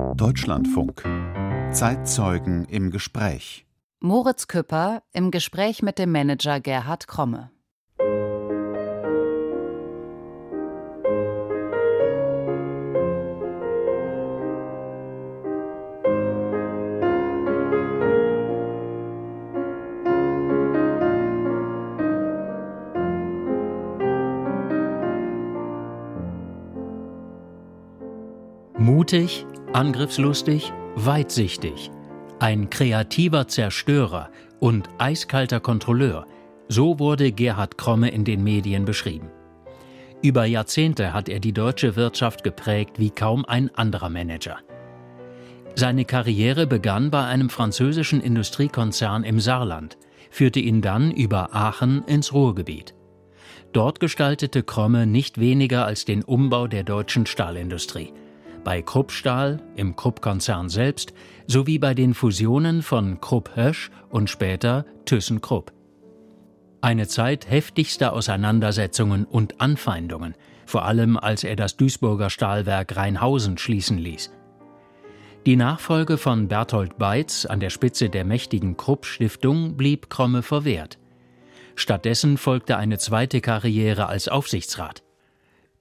Deutschlandfunk Zeitzeugen im Gespräch Moritz Küpper im Gespräch mit dem Manager Gerhard Kromme. Angriffslustig, weitsichtig, ein kreativer Zerstörer und eiskalter Kontrolleur, so wurde Gerhard Kromme in den Medien beschrieben. Über Jahrzehnte hat er die deutsche Wirtschaft geprägt wie kaum ein anderer Manager. Seine Karriere begann bei einem französischen Industriekonzern im Saarland, führte ihn dann über Aachen ins Ruhrgebiet. Dort gestaltete Kromme nicht weniger als den Umbau der deutschen Stahlindustrie – bei Krupp Stahl, im Krupp-Konzern selbst, sowie bei den Fusionen von Krupp Hösch und später ThyssenKrupp. Eine Zeit heftigster Auseinandersetzungen und Anfeindungen, vor allem als er das Duisburger Stahlwerk Rheinhausen schließen ließ. Die Nachfolge von Berthold Beitz an der Spitze der mächtigen Krupp-Stiftung blieb Kromme verwehrt. Stattdessen folgte eine zweite Karriere als Aufsichtsrat.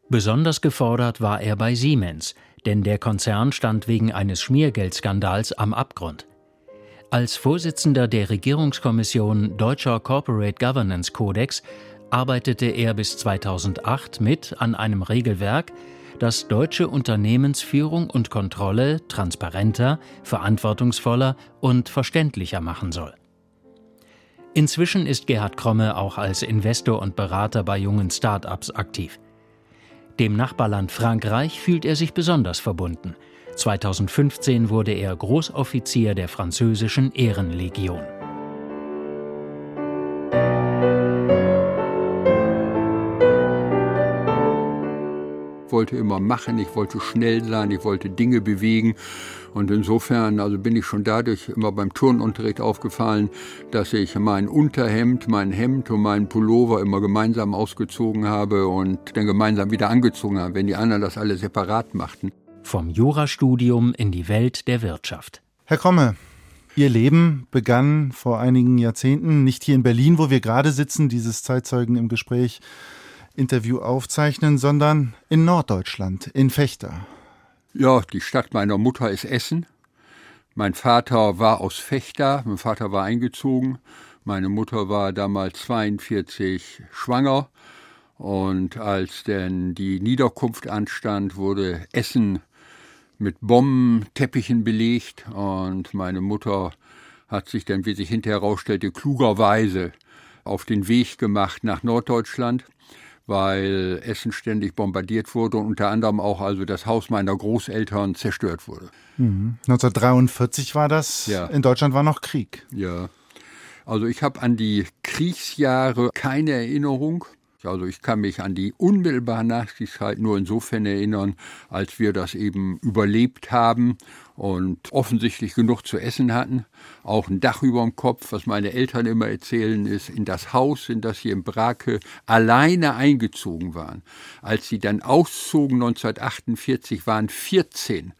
Besonders gefordert war er bei Siemens, denn der Konzern stand wegen eines Schmiergeldskandals am Abgrund. Als Vorsitzender der Regierungskommission Deutscher Corporate Governance Codex arbeitete er bis 2008 mit an einem Regelwerk, das deutsche Unternehmensführung und Kontrolle transparenter, verantwortungsvoller und verständlicher machen soll. Inzwischen ist Gerhard Kromme auch als Investor und Berater bei jungen Start-ups aktiv. Dem Nachbarland Frankreich fühlt er sich besonders verbunden. 2015 wurde er Großoffizier der französischen Ehrenlegion. Wollte immer machen, ich wollte schnell sein, ich wollte Dinge bewegen. Und insofern also bin ich schon dadurch immer beim Turnunterricht aufgefallen, dass ich mein Unterhemd, mein Hemd und meinen Pullover immer gemeinsam ausgezogen habe und dann gemeinsam wieder angezogen habe, wenn die anderen das alle separat machten. Vom Jurastudium in die Welt der Wirtschaft. Herr Kromme, Ihr Leben begann vor einigen Jahrzehnten, nicht hier in Berlin, wo wir gerade sitzen, dieses Zeitzeugen im Gespräch, Interview aufzeichnen, sondern in Norddeutschland, in Fechter. Ja, die Stadt meiner Mutter ist Essen. Mein Vater war aus Fechter, mein Vater war eingezogen. Meine Mutter war damals 42 schwanger. Und als denn die Niederkunft anstand, wurde Essen mit Bombenteppichen belegt. Und meine Mutter hat sich dann, wie sich hinterher herausstellte, klugerweise auf den Weg gemacht nach Norddeutschland weil Essen ständig bombardiert wurde und unter anderem auch also das Haus meiner Großeltern zerstört wurde. Mhm. 1943 war das. Ja. In Deutschland war noch Krieg. Ja. Also ich habe an die Kriegsjahre keine Erinnerung. Also ich kann mich an die unmittelbare Nachkriegszeit nur insofern erinnern, als wir das eben überlebt haben und offensichtlich genug zu essen hatten. Auch ein Dach über dem Kopf, was meine Eltern immer erzählen, ist in das Haus, in das sie in Brake alleine eingezogen waren. Als sie dann auszogen 1948, waren 14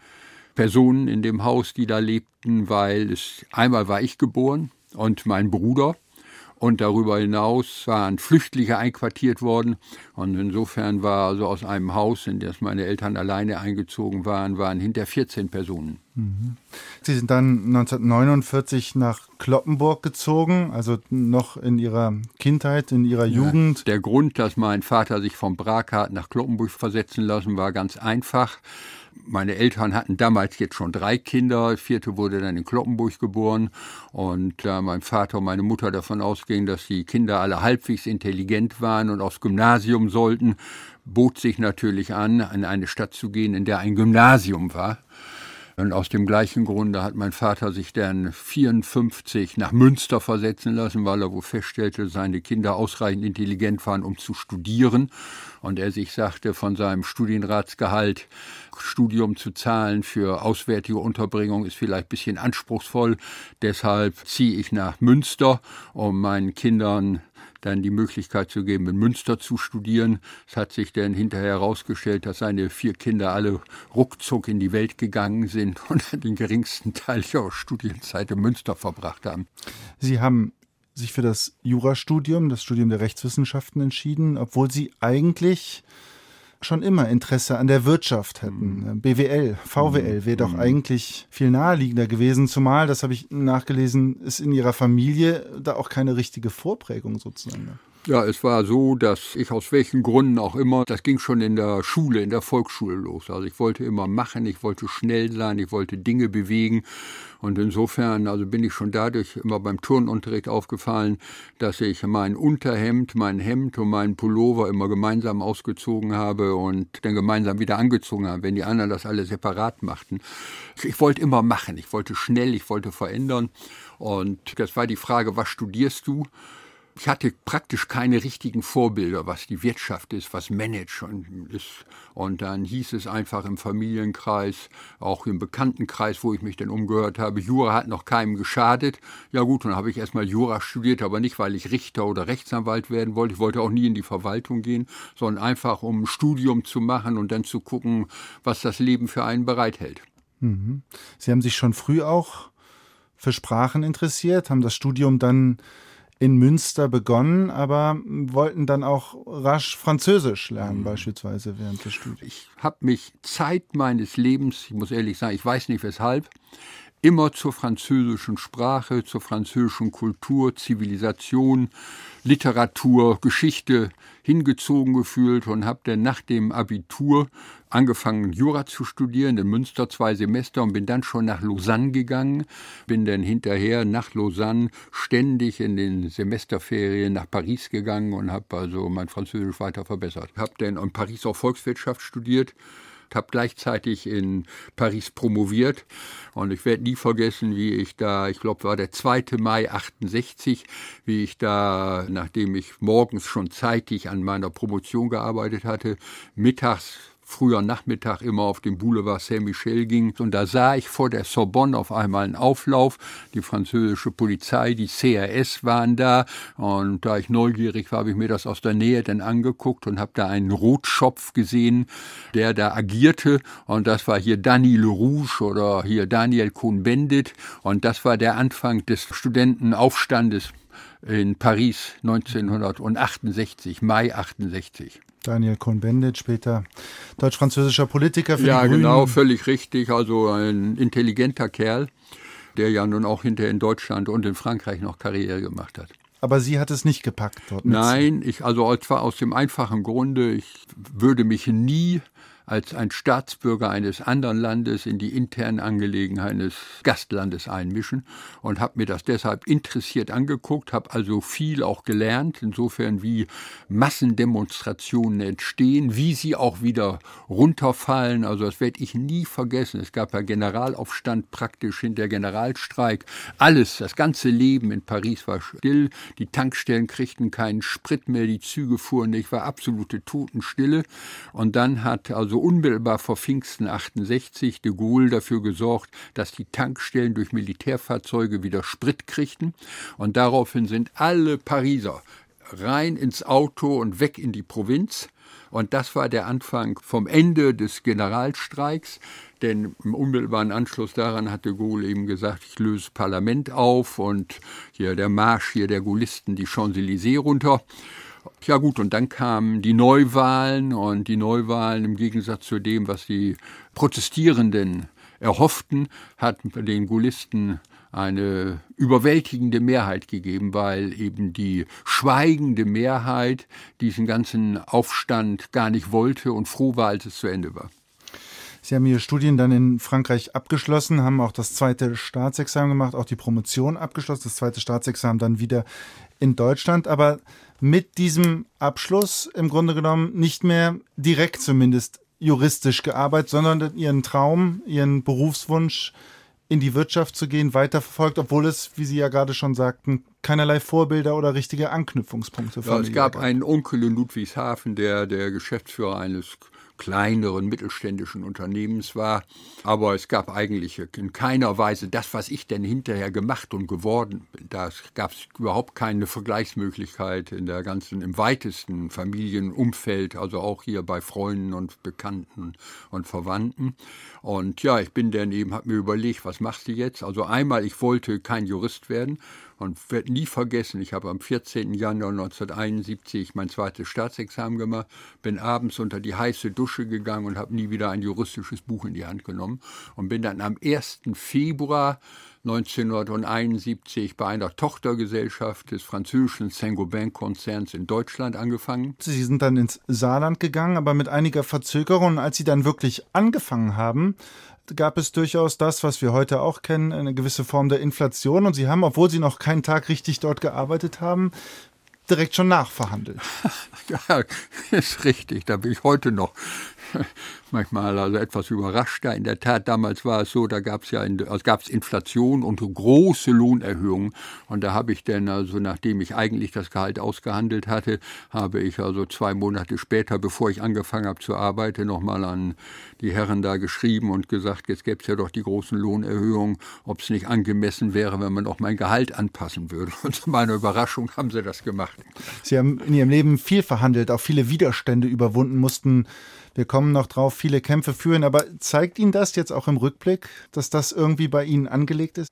Personen in dem Haus, die da lebten, weil es einmal war ich geboren und mein Bruder und darüber hinaus waren Flüchtlinge einquartiert worden. Und insofern war also aus einem Haus, in das meine Eltern alleine eingezogen waren, waren hinter 14 Personen. Mhm. Sie sind dann 1949 nach Kloppenburg gezogen, also noch in Ihrer Kindheit, in Ihrer Jugend. Ja, der Grund, dass mein Vater sich vom Brakat nach Kloppenburg versetzen lassen, war ganz einfach. Meine Eltern hatten damals jetzt schon drei Kinder, vierte wurde dann in Kloppenburg geboren und da mein Vater und meine Mutter davon ausgingen, dass die Kinder alle halbwegs intelligent waren und aufs Gymnasium sollten, bot sich natürlich an, in eine Stadt zu gehen, in der ein Gymnasium war. Und aus dem gleichen Grunde hat mein Vater sich dann 54 nach Münster versetzen lassen, weil er wohl feststellte, seine Kinder ausreichend intelligent waren, um zu studieren. und er sich sagte, von seinem Studienratsgehalt Studium zu zahlen für auswärtige Unterbringung ist vielleicht ein bisschen anspruchsvoll. Deshalb ziehe ich nach Münster, um meinen Kindern dann die Möglichkeit zu geben, in Münster zu studieren. Es hat sich dann hinterher herausgestellt, dass seine vier Kinder alle ruckzuck in die Welt gegangen sind und den geringsten Teil ihrer Studienzeit in Münster verbracht haben. Sie haben sich für das Jurastudium, das Studium der Rechtswissenschaften entschieden, obwohl Sie eigentlich schon immer Interesse an der Wirtschaft hätten. Mhm. BWL, VWL wäre doch mhm. eigentlich viel naheliegender gewesen, zumal, das habe ich nachgelesen, ist in Ihrer Familie da auch keine richtige Vorprägung sozusagen. Ja, es war so, dass ich aus welchen Gründen auch immer, das ging schon in der Schule, in der Volksschule los. Also ich wollte immer machen, ich wollte schnell sein, ich wollte Dinge bewegen. Und insofern, also bin ich schon dadurch immer beim Turnunterricht aufgefallen, dass ich mein Unterhemd, mein Hemd und meinen Pullover immer gemeinsam ausgezogen habe und dann gemeinsam wieder angezogen habe, wenn die anderen das alle separat machten. Ich wollte immer machen, ich wollte schnell, ich wollte verändern. Und das war die Frage, was studierst du? Ich hatte praktisch keine richtigen Vorbilder, was die Wirtschaft ist, was Management ist. Und dann hieß es einfach im Familienkreis, auch im Bekanntenkreis, wo ich mich dann umgehört habe, Jura hat noch keinem geschadet. Ja gut, dann habe ich erstmal Jura studiert, aber nicht, weil ich Richter oder Rechtsanwalt werden wollte. Ich wollte auch nie in die Verwaltung gehen, sondern einfach, um ein Studium zu machen und dann zu gucken, was das Leben für einen bereithält. Mhm. Sie haben sich schon früh auch für Sprachen interessiert, haben das Studium dann in Münster begonnen, aber wollten dann auch rasch Französisch lernen, mhm. beispielsweise während des Studiums. Ich habe mich Zeit meines Lebens, ich muss ehrlich sagen, ich weiß nicht weshalb, immer zur französischen Sprache, zur französischen Kultur, Zivilisation, Literatur, Geschichte hingezogen gefühlt und habe dann nach dem Abitur angefangen, Jura zu studieren, in Münster zwei Semester und bin dann schon nach Lausanne gegangen, bin dann hinterher nach Lausanne ständig in den Semesterferien nach Paris gegangen und habe also mein Französisch weiter verbessert. Habe dann in Paris auch Volkswirtschaft studiert habe gleichzeitig in Paris promoviert und ich werde nie vergessen, wie ich da, ich glaube, war der 2. Mai 68, wie ich da, nachdem ich morgens schon zeitig an meiner Promotion gearbeitet hatte, mittags früher Nachmittag immer auf dem Boulevard Saint-Michel ging. Und da sah ich vor der Sorbonne auf einmal einen Auflauf. Die französische Polizei, die CRS waren da. Und da ich neugierig war, habe ich mir das aus der Nähe dann angeguckt und habe da einen Rotschopf gesehen, der da agierte. Und das war hier Daniel Rouge oder hier Daniel Cohn-Bendit. Und das war der Anfang des Studentenaufstandes in Paris 1968, Mai 68. Daniel Cohn-Bendit, später deutsch-französischer Politiker für ja, die Grünen. Ja, genau, völlig richtig. Also ein intelligenter Kerl, der ja nun auch hinterher in Deutschland und in Frankreich noch Karriere gemacht hat. Aber sie hat es nicht gepackt dort. Nein, ich also zwar aus dem einfachen Grunde, ich würde mich nie als ein Staatsbürger eines anderen Landes in die internen Angelegenheiten des Gastlandes einmischen und habe mir das deshalb interessiert angeguckt, habe also viel auch gelernt, insofern wie Massendemonstrationen entstehen, wie sie auch wieder runterfallen. Also das werde ich nie vergessen. Es gab ja Generalaufstand praktisch hinter Generalstreik. Alles, das ganze Leben in Paris war still. Die Tankstellen kriegten keinen Sprit mehr, die Züge fuhren nicht, war absolute Totenstille. Und dann hat also unmittelbar vor Pfingsten 68 de Gaulle dafür gesorgt, dass die Tankstellen durch Militärfahrzeuge wieder Sprit kriegten. Und daraufhin sind alle Pariser rein ins Auto und weg in die Provinz. Und das war der Anfang vom Ende des Generalstreiks, denn im unmittelbaren Anschluss daran hat de Gaulle eben gesagt, ich löse Parlament auf und hier der Marsch hier der Gaullisten die Champs-Élysées runter. Ja gut, und dann kamen die Neuwahlen und die Neuwahlen im Gegensatz zu dem, was die Protestierenden erhofften, hat den Gaullisten eine überwältigende Mehrheit gegeben, weil eben die schweigende Mehrheit diesen ganzen Aufstand gar nicht wollte und froh war, als es zu Ende war. Sie haben Ihre Studien dann in Frankreich abgeschlossen, haben auch das zweite Staatsexamen gemacht, auch die Promotion abgeschlossen, das zweite Staatsexamen dann wieder in Deutschland. Aber mit diesem Abschluss im Grunde genommen nicht mehr direkt zumindest juristisch gearbeitet, sondern ihren Traum, ihren Berufswunsch in die Wirtschaft zu gehen, weiterverfolgt, obwohl es, wie Sie ja gerade schon sagten, keinerlei Vorbilder oder richtige Anknüpfungspunkte ja, Es gab einen Onkel in Ludwigshafen, der der Geschäftsführer eines kleineren mittelständischen Unternehmens war. Aber es gab eigentlich in keiner Weise das, was ich denn hinterher gemacht und geworden bin. Da gab es überhaupt keine Vergleichsmöglichkeit in der ganzen, im weitesten Familienumfeld, also auch hier bei Freunden und Bekannten und Verwandten. Und ja, ich bin dann eben, habe mir überlegt, was machst du jetzt? Also einmal, ich wollte kein Jurist werden und werde nie vergessen, ich habe am 14. Januar 1971 mein zweites Staatsexamen gemacht, bin abends unter die heiße Dusche gegangen und habe nie wieder ein juristisches Buch in die Hand genommen und bin dann am 1. Februar 1971 bei einer Tochtergesellschaft des französischen Saint-Gobain-Konzerns in Deutschland angefangen. Sie sind dann ins Saarland gegangen, aber mit einiger Verzögerung. Als Sie dann wirklich angefangen haben, gab es durchaus das, was wir heute auch kennen, eine gewisse Form der Inflation. Und Sie haben, obwohl Sie noch keinen Tag richtig dort gearbeitet haben, direkt schon nachverhandelt. Ja, ist richtig. Da bin ich heute noch manchmal also etwas überrascht. in der Tat, damals war es so, da gab es ja also gab es Inflation und große Lohnerhöhungen. Und da habe ich dann, also nachdem ich eigentlich das Gehalt ausgehandelt hatte, habe ich also zwei Monate später, bevor ich angefangen habe zu arbeiten, nochmal an die Herren da geschrieben und gesagt, jetzt gäbe es ja doch die großen Lohnerhöhungen, ob es nicht angemessen wäre, wenn man auch mein Gehalt anpassen würde. Und zu meiner Überraschung haben sie das gemacht. Sie haben in Ihrem Leben viel verhandelt, auch viele Widerstände überwunden, mussten wir kommen noch drauf, viele Kämpfe führen, aber zeigt Ihnen das jetzt auch im Rückblick, dass das irgendwie bei Ihnen angelegt ist?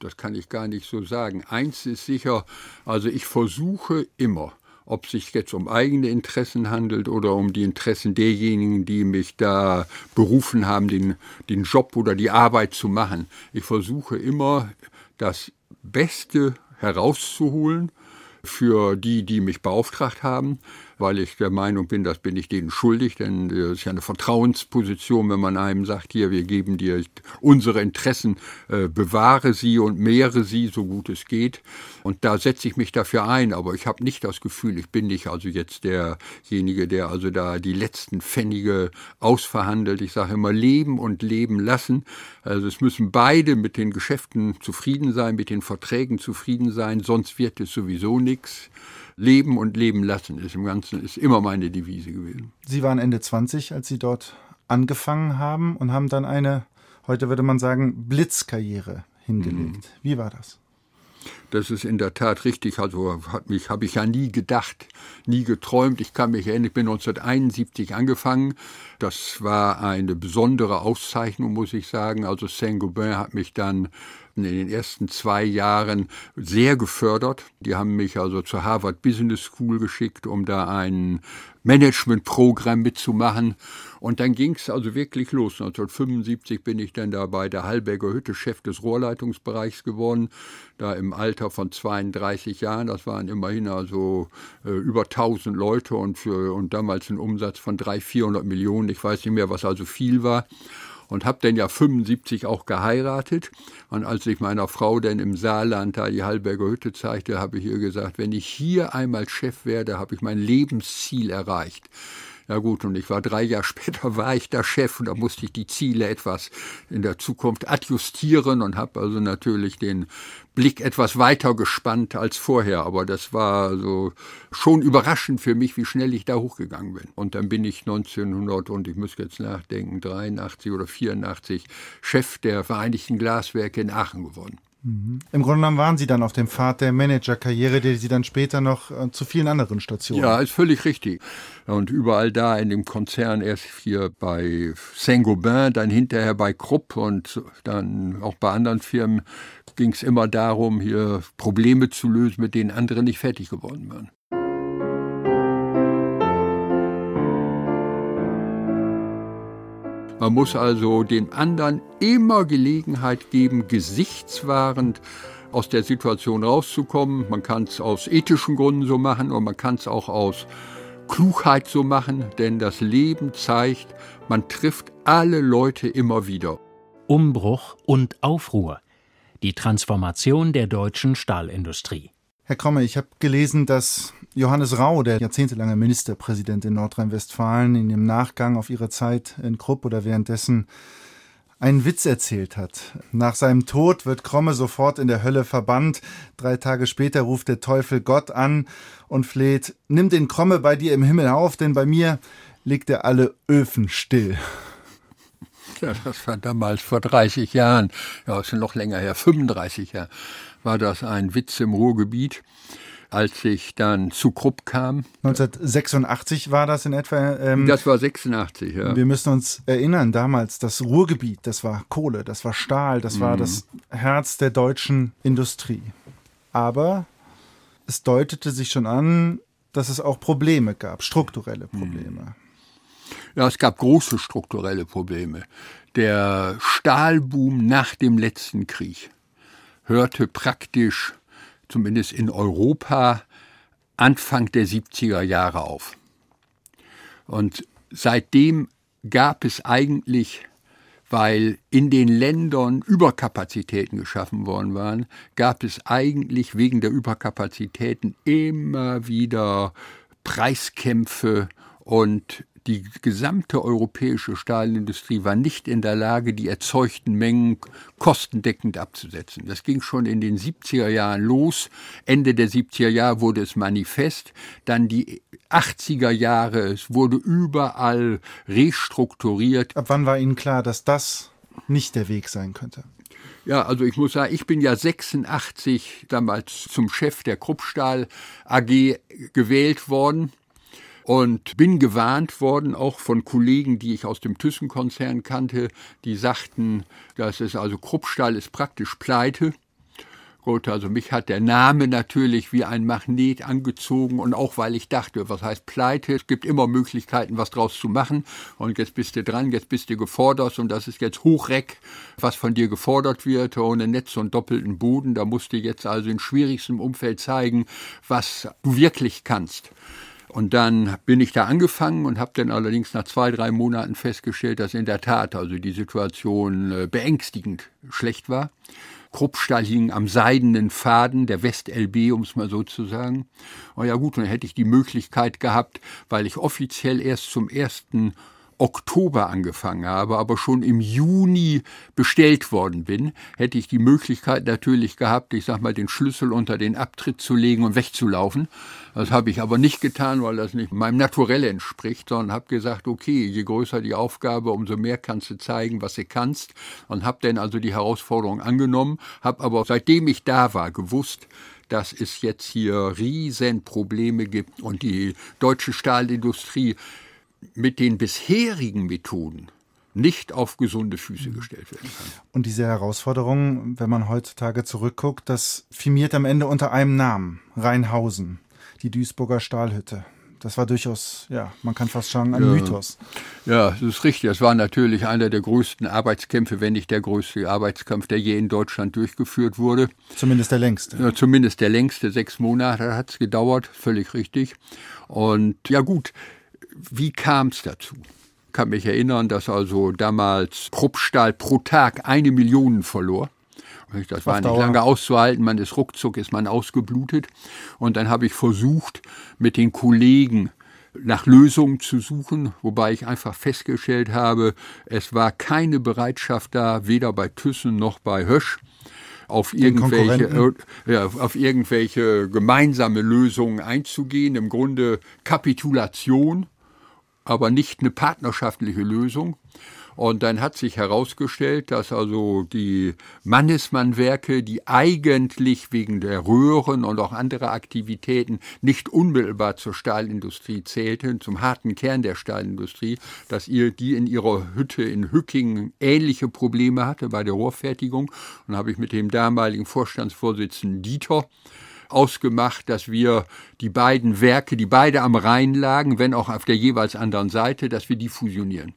Das kann ich gar nicht so sagen. Eins ist sicher, also ich versuche immer, ob sich jetzt um eigene Interessen handelt oder um die Interessen derjenigen, die mich da berufen haben, den, den Job oder die Arbeit zu machen. Ich versuche immer, das Beste herauszuholen für die, die mich beauftragt haben weil ich der Meinung bin, das bin ich denen schuldig, denn es ist ja eine Vertrauensposition, wenn man einem sagt, hier, wir geben dir unsere Interessen, äh, bewahre sie und mehre sie, so gut es geht. Und da setze ich mich dafür ein, aber ich habe nicht das Gefühl, ich bin nicht also jetzt derjenige, der also da die letzten Pfennige ausverhandelt. Ich sage immer, leben und leben lassen. Also es müssen beide mit den Geschäften zufrieden sein, mit den Verträgen zufrieden sein, sonst wird es sowieso nichts. Leben und leben lassen ist im Ganzen ist immer meine Devise gewesen. Sie waren Ende 20, als Sie dort angefangen haben und haben dann eine, heute würde man sagen, Blitzkarriere hingelegt. Mhm. Wie war das? Das ist in der Tat richtig. Also hat mich habe ich ja nie gedacht, nie geträumt. Ich kann mich erinnern, ich bin 1971 angefangen. Das war eine besondere Auszeichnung, muss ich sagen. Also Saint-Gobain hat mich dann in den ersten zwei Jahren sehr gefördert. Die haben mich also zur Harvard Business School geschickt, um da ein Managementprogramm mitzumachen. Und dann ging es also wirklich los. 1975 bin ich dann da bei der Hallberger Hütte Chef des Rohrleitungsbereichs geworden, da im Alter von 32 Jahren. Das waren immerhin also äh, über 1000 Leute und, für, und damals ein Umsatz von 300, 400 Millionen. Ich weiß nicht mehr, was also viel war und habe dann ja 75 auch geheiratet. Und als ich meiner Frau dann im Saarland da die Hallberger Hütte zeigte, habe ich ihr gesagt, wenn ich hier einmal Chef werde, habe ich mein Lebensziel erreicht. Ja gut, und ich war drei Jahre später, war ich da Chef und da musste ich die Ziele etwas in der Zukunft adjustieren und habe also natürlich den Blick etwas weiter gespannt als vorher. Aber das war so schon überraschend für mich, wie schnell ich da hochgegangen bin. Und dann bin ich 1900 und ich muss jetzt nachdenken, 83 oder 84 Chef der Vereinigten Glaswerke in Aachen geworden. Mhm. Im Grunde genommen waren Sie dann auf dem Pfad der Managerkarriere, die Sie dann später noch äh, zu vielen anderen Stationen. Ja, ist völlig richtig. Und überall da in dem Konzern, erst hier bei Saint-Gobain, dann hinterher bei Krupp und dann auch bei anderen Firmen, ging es immer darum, hier Probleme zu lösen, mit denen andere nicht fertig geworden waren. Man muss also den anderen immer Gelegenheit geben, gesichtswahrend aus der Situation rauszukommen. Man kann es aus ethischen Gründen so machen und man kann es auch aus Klugheit so machen, denn das Leben zeigt, man trifft alle Leute immer wieder. Umbruch und Aufruhr. Die Transformation der deutschen Stahlindustrie. Herr Kromme, ich habe gelesen, dass Johannes Rau, der jahrzehntelange Ministerpräsident in Nordrhein-Westfalen, in dem Nachgang auf ihre Zeit in Krupp oder währenddessen einen Witz erzählt hat. Nach seinem Tod wird Kromme sofort in der Hölle verbannt. Drei Tage später ruft der Teufel Gott an und fleht, nimm den Kromme bei dir im Himmel auf, denn bei mir legt er alle Öfen still. Ja, das war damals vor 30 Jahren, ja, ist noch länger her, 35 Jahre, war das ein Witz im Ruhrgebiet als ich dann zu Krupp kam. 1986 war das in etwa. Ähm, das war 86, ja. Wir müssen uns erinnern, damals das Ruhrgebiet, das war Kohle, das war Stahl, das war mhm. das Herz der deutschen Industrie. Aber es deutete sich schon an, dass es auch Probleme gab, strukturelle Probleme. Mhm. Ja, es gab große strukturelle Probleme. Der Stahlboom nach dem letzten Krieg hörte praktisch zumindest in Europa, Anfang der 70er Jahre auf. Und seitdem gab es eigentlich, weil in den Ländern Überkapazitäten geschaffen worden waren, gab es eigentlich wegen der Überkapazitäten immer wieder Preiskämpfe und die gesamte europäische Stahlindustrie war nicht in der Lage, die erzeugten Mengen kostendeckend abzusetzen. Das ging schon in den 70er Jahren los. Ende der 70er Jahre wurde es manifest. Dann die 80er Jahre, es wurde überall restrukturiert. Ab wann war Ihnen klar, dass das nicht der Weg sein könnte? Ja, also ich muss sagen, ich bin ja 86 damals zum Chef der Kruppstahl AG gewählt worden und bin gewarnt worden, auch von Kollegen, die ich aus dem Thyssen-Konzern kannte, die sagten, dass es also Kruppstahl ist praktisch pleite. Gut, also mich hat der Name natürlich wie ein Magnet angezogen und auch weil ich dachte, was heißt Pleite? Es gibt immer Möglichkeiten, was draus zu machen. Und jetzt bist du dran, jetzt bist du gefordert und das ist jetzt Hochreck, was von dir gefordert wird, ohne Netz und doppelten Boden. Da musst du jetzt also in schwierigstem Umfeld zeigen, was du wirklich kannst. Und dann bin ich da angefangen und habe dann allerdings nach zwei, drei Monaten festgestellt, dass in der Tat also die Situation äh, beängstigend schlecht war. Kruppstahl hing am seidenen Faden der West-LB, um es mal so zu sagen. Und ja gut, dann hätte ich die Möglichkeit gehabt, weil ich offiziell erst zum ersten Oktober angefangen habe, aber schon im Juni bestellt worden bin, hätte ich die Möglichkeit natürlich gehabt, ich sag mal, den Schlüssel unter den Abtritt zu legen und wegzulaufen. Das habe ich aber nicht getan, weil das nicht meinem Naturell entspricht, sondern habe gesagt, okay, je größer die Aufgabe, umso mehr kannst du zeigen, was du kannst und habe dann also die Herausforderung angenommen, habe aber seitdem ich da war gewusst, dass es jetzt hier riesen Probleme gibt und die deutsche Stahlindustrie mit den bisherigen Methoden nicht auf gesunde Füße gestellt werden kann. Und diese Herausforderung, wenn man heutzutage zurückguckt, das firmiert am Ende unter einem Namen, Rheinhausen, die Duisburger Stahlhütte. Das war durchaus, ja, man kann fast sagen, ein ja. Mythos. Ja, das ist richtig. Das war natürlich einer der größten Arbeitskämpfe, wenn nicht der größte Arbeitskampf, der je in Deutschland durchgeführt wurde. Zumindest der längste. Ja, zumindest der längste. Sechs Monate hat es gedauert, völlig richtig. Und ja gut, wie kam es dazu? Ich kann mich erinnern, dass also damals Kruppstahl pro Tag eine Million verlor. Das war nicht lange auszuhalten, man ist ruckzuck, ist man ausgeblutet. Und dann habe ich versucht, mit den Kollegen nach Lösungen zu suchen, wobei ich einfach festgestellt habe, es war keine Bereitschaft da, weder bei Thyssen noch bei Hösch, auf irgendwelche, ja, auf irgendwelche gemeinsame Lösungen einzugehen. Im Grunde Kapitulation aber nicht eine partnerschaftliche Lösung. Und dann hat sich herausgestellt, dass also die Mannesmann-Werke, die eigentlich wegen der Röhren und auch anderer Aktivitäten nicht unmittelbar zur Stahlindustrie zählten, zum harten Kern der Stahlindustrie, dass ihr die in ihrer Hütte in Hücking ähnliche Probleme hatte bei der Rohrfertigung. Und habe ich mit dem damaligen Vorstandsvorsitzenden Dieter ausgemacht, dass wir die beiden Werke, die beide am Rhein lagen, wenn auch auf der jeweils anderen Seite, dass wir die fusionieren.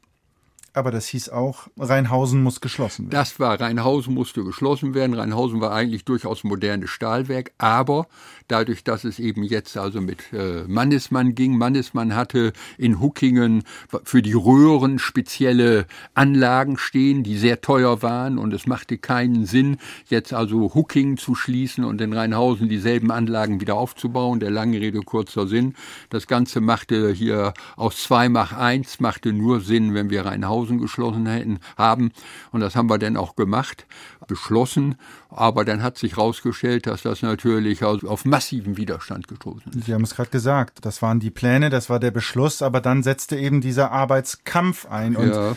Aber das hieß auch, Rheinhausen muss geschlossen werden. Das war, Rheinhausen musste geschlossen werden. Rheinhausen war eigentlich durchaus modernes Stahlwerk, aber dadurch, dass es eben jetzt also mit äh, Mannesmann ging, Mannesmann hatte in Huckingen für die Röhren spezielle Anlagen stehen, die sehr teuer waren und es machte keinen Sinn, jetzt also Huckingen zu schließen und in Rheinhausen dieselben Anlagen wieder aufzubauen. Der lange Rede, kurzer Sinn. Das Ganze machte hier aus zwei mach eins, machte nur Sinn, wenn wir Rheinhausen 5000 geschlossen hätten, haben. Und das haben wir dann auch gemacht, beschlossen. Aber dann hat sich herausgestellt, dass das natürlich auf massiven Widerstand gestoßen ist. Sie haben es gerade gesagt, das waren die Pläne, das war der Beschluss, aber dann setzte eben dieser Arbeitskampf ein. Und ja.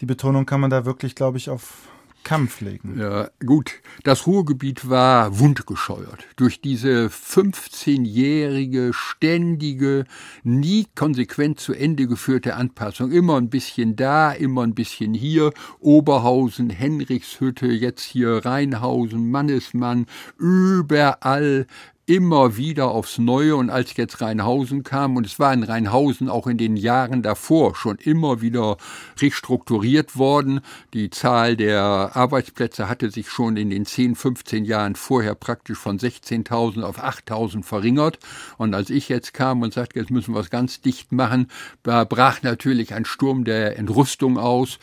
die Betonung kann man da wirklich, glaube ich, auf Kampf legen. Ja, gut. Das Ruhrgebiet war wundgescheuert durch diese 15-jährige, ständige, nie konsequent zu Ende geführte Anpassung. Immer ein bisschen da, immer ein bisschen hier. Oberhausen, Henrichshütte, jetzt hier Rheinhausen, Mannesmann, überall immer wieder aufs Neue und als jetzt Rheinhausen kam, und es war in Rheinhausen auch in den Jahren davor schon immer wieder restrukturiert worden, die Zahl der Arbeitsplätze hatte sich schon in den 10, 15 Jahren vorher praktisch von 16.000 auf 8.000 verringert. Und als ich jetzt kam und sagte, jetzt müssen wir es ganz dicht machen, da brach natürlich ein Sturm der Entrüstung aus,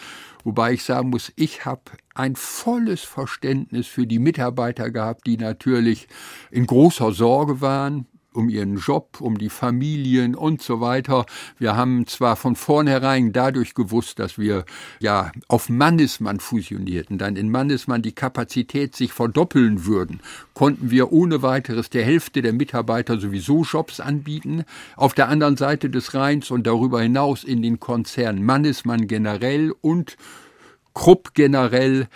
Wobei ich sagen muss, ich habe ein volles Verständnis für die Mitarbeiter gehabt, die natürlich in großer Sorge waren um ihren Job, um die Familien und so weiter. Wir haben zwar von vornherein dadurch gewusst, dass wir ja auf Mannesmann fusionierten, dann in Mannesmann die Kapazität sich verdoppeln würden, konnten wir ohne weiteres der Hälfte der Mitarbeiter sowieso Jobs anbieten. Auf der anderen Seite des Rheins und darüber hinaus in den Konzernen Mannesmann generell und Krupp generell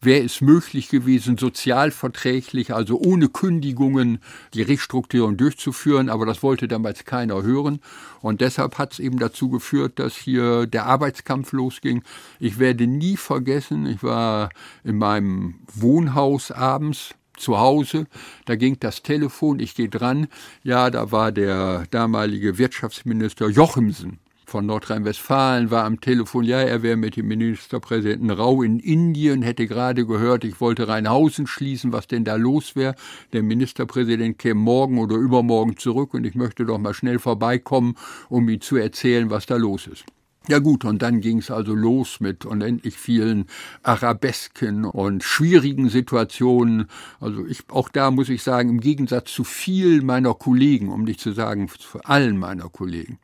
wäre es möglich gewesen, sozialverträglich, also ohne Kündigungen, die Restrukturierung durchzuführen, aber das wollte damals keiner hören. Und deshalb hat es eben dazu geführt, dass hier der Arbeitskampf losging. Ich werde nie vergessen, ich war in meinem Wohnhaus abends zu Hause, da ging das Telefon, ich gehe dran, ja, da war der damalige Wirtschaftsminister Jochimsen von Nordrhein-Westfalen war am Telefon, ja, er wäre mit dem Ministerpräsidenten Rau in Indien, hätte gerade gehört, ich wollte Rheinhausen schließen, was denn da los wäre. Der Ministerpräsident käme morgen oder übermorgen zurück und ich möchte doch mal schnell vorbeikommen, um ihm zu erzählen, was da los ist. Ja gut, und dann ging es also los mit unendlich vielen Arabesken und schwierigen Situationen. Also ich, auch da muss ich sagen, im Gegensatz zu vielen meiner Kollegen, um nicht zu sagen zu allen meiner Kollegen,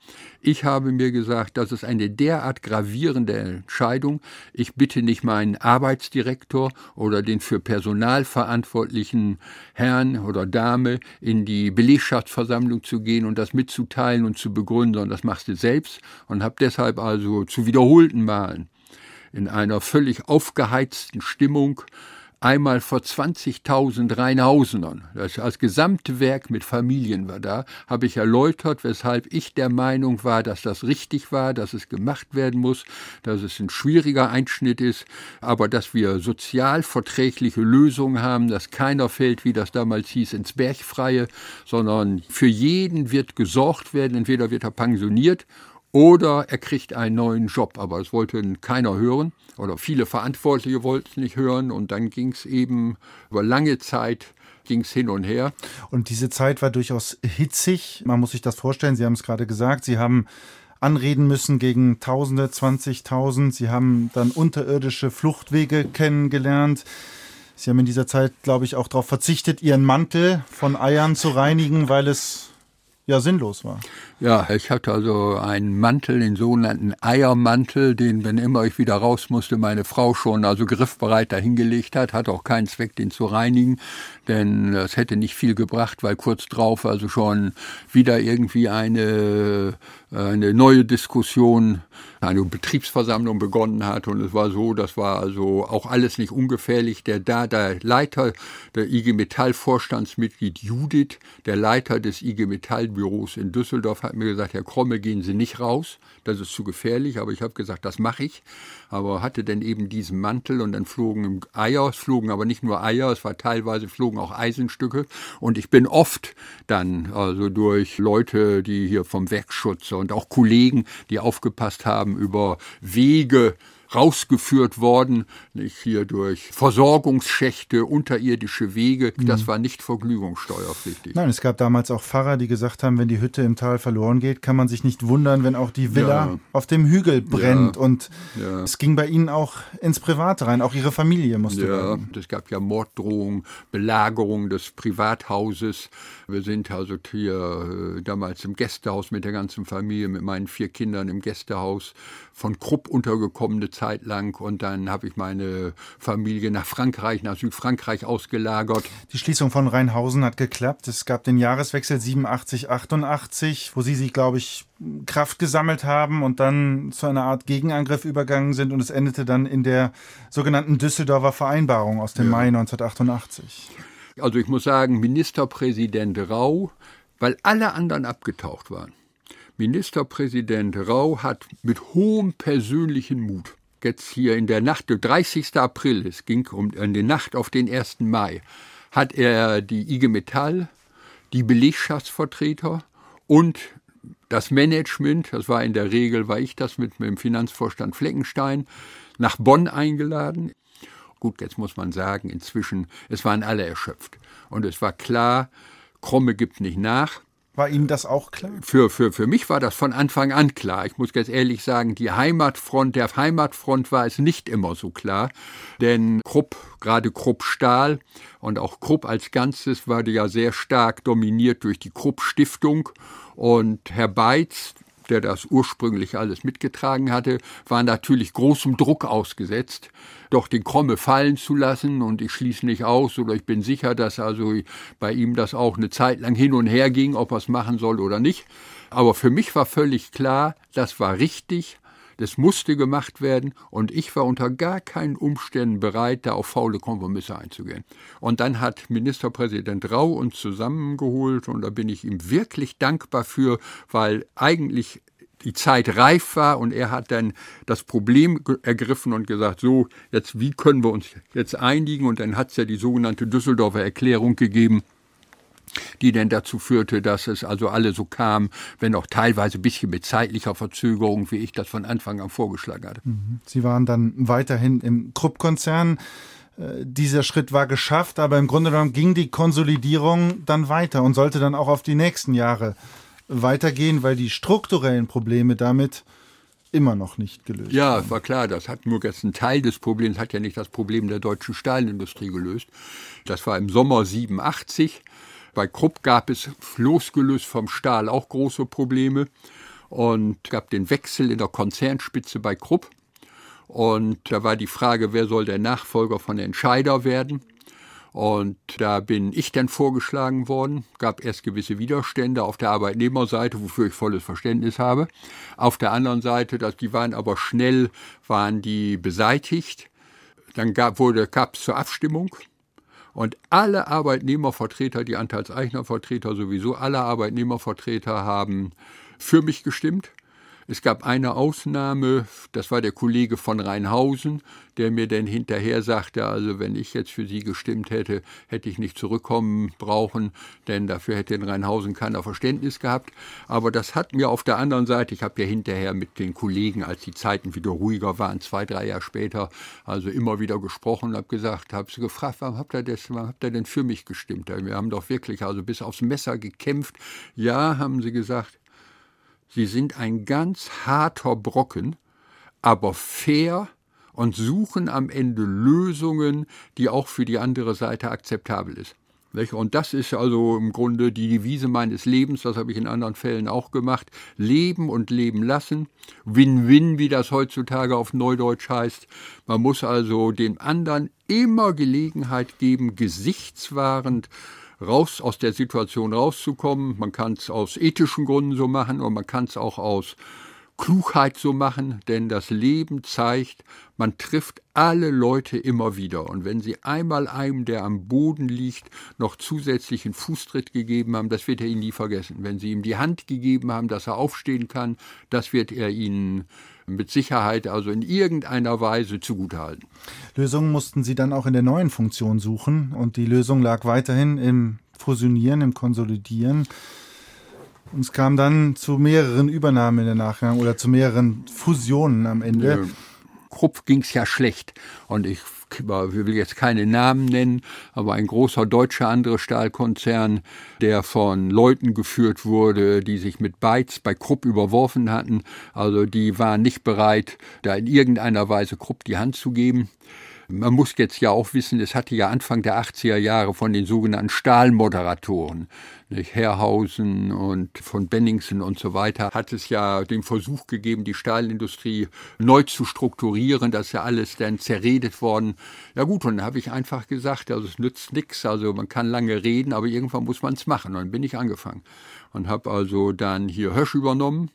ich habe mir gesagt, das ist eine derart gravierende Entscheidung. Ich bitte nicht meinen Arbeitsdirektor oder den für Personal verantwortlichen Herrn oder Dame in die Belegschaftsversammlung zu gehen und das mitzuteilen und zu begründen, sondern das machst du selbst und habe deshalb also zu wiederholten Malen in einer völlig aufgeheizten Stimmung einmal vor 20.000 Rheinhausenern, das als gesamte Werk mit Familien war da, habe ich erläutert, weshalb ich der Meinung war, dass das richtig war, dass es gemacht werden muss, dass es ein schwieriger Einschnitt ist, aber dass wir sozial verträgliche Lösungen haben, dass keiner fällt, wie das damals hieß, ins Bergfreie, sondern für jeden wird gesorgt werden, entweder wird er pensioniert oder er kriegt einen neuen Job. Aber es wollte keiner hören oder viele Verantwortliche wollten es nicht hören und dann ging es eben über lange Zeit ging es hin und her. Und diese Zeit war durchaus hitzig. Man muss sich das vorstellen. Sie haben es gerade gesagt. Sie haben anreden müssen gegen Tausende, 20.000. Sie haben dann unterirdische Fluchtwege kennengelernt. Sie haben in dieser Zeit, glaube ich, auch darauf verzichtet, Ihren Mantel von Eiern zu reinigen, weil es ja sinnlos war. Ja, ich hatte also einen Mantel, den sogenannten Eiermantel, den, wenn immer ich wieder raus musste, meine Frau schon also griffbereit dahingelegt hat. Hat auch keinen Zweck, den zu reinigen, denn es hätte nicht viel gebracht, weil kurz drauf also schon wieder irgendwie eine, eine neue Diskussion, eine Betriebsversammlung begonnen hat. Und es war so, das war also auch alles nicht ungefährlich. Der da, der Leiter der IG Metall Vorstandsmitglied Judith, der Leiter des IG Metall Büros in Düsseldorf hat mir gesagt, Herr Kromme, gehen Sie nicht raus, das ist zu gefährlich. Aber ich habe gesagt, das mache ich. Aber hatte dann eben diesen Mantel und dann flogen Eier, es flogen aber nicht nur Eier, es war teilweise flogen auch Eisenstücke. Und ich bin oft dann, also durch Leute, die hier vom Werkschutz und auch Kollegen, die aufgepasst haben über Wege, rausgeführt worden, nicht hier durch Versorgungsschächte, unterirdische Wege. Mhm. Das war nicht vergnügungssteuerpflichtig. Nein, es gab damals auch Pfarrer, die gesagt haben, wenn die Hütte im Tal verloren geht, kann man sich nicht wundern, wenn auch die Villa ja. auf dem Hügel brennt. Ja. Und ja. es ging bei Ihnen auch ins Private rein, auch Ihre Familie musste. Ja, es gab ja Morddrohungen, Belagerung des Privathauses. Wir sind also hier äh, damals im Gästehaus mit der ganzen Familie, mit meinen vier Kindern im Gästehaus von Krupp untergekommen eine Zeit lang und dann habe ich meine Familie nach Frankreich, nach Südfrankreich ausgelagert. Die Schließung von Rheinhausen hat geklappt. Es gab den Jahreswechsel 87, 88, wo Sie sich, glaube ich, Kraft gesammelt haben und dann zu einer Art Gegenangriff übergegangen sind und es endete dann in der sogenannten Düsseldorfer Vereinbarung aus dem ja. Mai 1988. Also ich muss sagen, Ministerpräsident Rau, weil alle anderen abgetaucht waren Ministerpräsident Rau hat mit hohem persönlichen Mut jetzt hier in der Nacht, 30. April, es ging um in die Nacht auf den 1. Mai, hat er die IG Metall, die Belegschaftsvertreter und das Management, das war in der Regel, war ich das mit, mit dem Finanzvorstand Fleckenstein, nach Bonn eingeladen. Gut, jetzt muss man sagen, inzwischen, es waren alle erschöpft. Und es war klar, Kromme gibt nicht nach. War Ihnen das auch klar? Für, für, für mich war das von Anfang an klar. Ich muss ganz ehrlich sagen, die Heimatfront, der Heimatfront war es nicht immer so klar. Denn Krupp, gerade Krupp Stahl und auch Krupp als Ganzes war ja sehr stark dominiert durch die Krupp Stiftung. Und Herr Beitz, der das ursprünglich alles mitgetragen hatte, war natürlich großem Druck ausgesetzt, doch den Kromme fallen zu lassen. Und ich schließe nicht aus oder ich bin sicher, dass also bei ihm das auch eine Zeit lang hin und her ging, ob er es machen soll oder nicht. Aber für mich war völlig klar, das war richtig, das musste gemacht werden und ich war unter gar keinen Umständen bereit, da auf faule Kompromisse einzugehen. Und dann hat Ministerpräsident Rau uns zusammengeholt und da bin ich ihm wirklich dankbar für, weil eigentlich die Zeit reif war und er hat dann das Problem ergriffen und gesagt, so, jetzt wie können wir uns jetzt einigen und dann hat es ja die sogenannte Düsseldorfer Erklärung gegeben, die denn dazu führte, dass es also alle so kam, wenn auch teilweise ein bisschen mit zeitlicher Verzögerung, wie ich das von Anfang an vorgeschlagen hatte. Mhm. Sie waren dann weiterhin im Krupp-Konzern. Äh, dieser Schritt war geschafft, aber im Grunde genommen ging die Konsolidierung dann weiter und sollte dann auch auf die nächsten Jahre weitergehen, weil die strukturellen Probleme damit immer noch nicht gelöst. Ja, es war klar, das hat nur jetzt einen Teil des Problems, hat ja nicht das Problem der deutschen Stahlindustrie gelöst. Das war im Sommer 87 bei Krupp gab es losgelöst vom Stahl auch große Probleme und gab den Wechsel in der Konzernspitze bei Krupp. Und da war die Frage, wer soll der Nachfolger von Entscheider werden? Und da bin ich dann vorgeschlagen worden, gab erst gewisse Widerstände auf der Arbeitnehmerseite, wofür ich volles Verständnis habe. Auf der anderen Seite, dass die waren aber schnell, waren die beseitigt. Dann gab, wurde, gab es zur Abstimmung und alle Arbeitnehmervertreter, die Anteilseignervertreter sowieso, alle Arbeitnehmervertreter haben für mich gestimmt. Es gab eine Ausnahme, das war der Kollege von Rheinhausen, der mir dann hinterher sagte, also wenn ich jetzt für Sie gestimmt hätte, hätte ich nicht zurückkommen brauchen, denn dafür hätte in Rheinhausen keiner Verständnis gehabt. Aber das hat mir auf der anderen Seite, ich habe ja hinterher mit den Kollegen, als die Zeiten wieder ruhiger waren, zwei, drei Jahre später, also immer wieder gesprochen und habe gesagt, habe sie gefragt, warum habt ihr das, warum habt ihr denn für mich gestimmt? Wir haben doch wirklich also bis aufs Messer gekämpft. Ja, haben sie gesagt, Sie sind ein ganz harter Brocken, aber fair und suchen am Ende Lösungen, die auch für die andere Seite akzeptabel ist. Und das ist also im Grunde die Devise meines Lebens, das habe ich in anderen Fällen auch gemacht. Leben und leben lassen. Win-win, wie das heutzutage auf Neudeutsch heißt. Man muss also dem anderen immer Gelegenheit geben, gesichtswahrend raus aus der Situation rauszukommen. Man kann es aus ethischen Gründen so machen und man kann es auch aus Klugheit so machen, denn das Leben zeigt, man trifft alle Leute immer wieder. Und wenn sie einmal einem, der am Boden liegt, noch zusätzlichen Fußtritt gegeben haben, das wird er ihnen nie vergessen. Wenn sie ihm die Hand gegeben haben, dass er aufstehen kann, das wird er ihnen mit Sicherheit also in irgendeiner Weise zugutehalten. Lösungen mussten Sie dann auch in der neuen Funktion suchen und die Lösung lag weiterhin im Fusionieren, im Konsolidieren. Und es kam dann zu mehreren Übernahmen in der Nachgang oder zu mehreren Fusionen am Ende. Ja. Krupp ging's ja schlecht. Und ich will jetzt keine Namen nennen, aber ein großer deutscher anderer Stahlkonzern, der von Leuten geführt wurde, die sich mit Beiz bei Krupp überworfen hatten. Also die waren nicht bereit, da in irgendeiner Weise Krupp die Hand zu geben. Man muss jetzt ja auch wissen, es hatte ja Anfang der 80er Jahre von den sogenannten Stahlmoderatoren, nicht, Herrhausen und von Benningsen und so weiter, hat es ja den Versuch gegeben, die Stahlindustrie neu zu strukturieren. Das ist ja alles dann zerredet worden. Ja gut, und dann habe ich einfach gesagt, also es nützt nichts. Also man kann lange reden, aber irgendwann muss man es machen. Und dann bin ich angefangen und habe also dann hier Hösch übernommen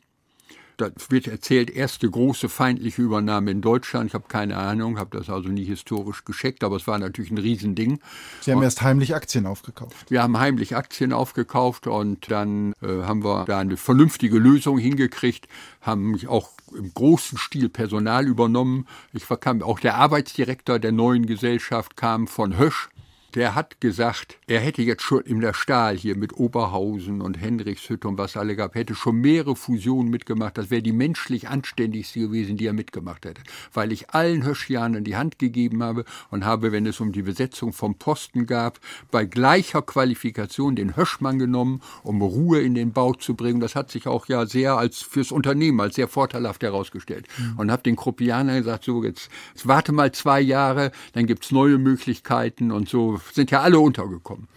da wird erzählt, erste große feindliche Übernahme in Deutschland. Ich habe keine Ahnung, habe das also nie historisch gescheckt, aber es war natürlich ein Riesending. Sie haben und erst heimlich Aktien aufgekauft. Wir haben heimlich Aktien aufgekauft und dann äh, haben wir da eine vernünftige Lösung hingekriegt, haben mich auch im großen Stil Personal übernommen. Ich war, kam, auch der Arbeitsdirektor der neuen Gesellschaft kam von Hösch der hat gesagt, er hätte jetzt schon in der Stahl hier mit Oberhausen und Henrichshütte und was alle gab, hätte schon mehrere Fusionen mitgemacht. Das wäre die menschlich anständigste gewesen, die er mitgemacht hätte. Weil ich allen Höschianern die Hand gegeben habe und habe, wenn es um die Besetzung vom Posten gab, bei gleicher Qualifikation den Höschmann genommen, um Ruhe in den Bau zu bringen. Das hat sich auch ja sehr als fürs Unternehmen als sehr vorteilhaft herausgestellt. Mhm. Und habe den Kruppianern gesagt, so jetzt, jetzt warte mal zwei Jahre, dann gibt's neue Möglichkeiten und so sind ja alle untergekommen.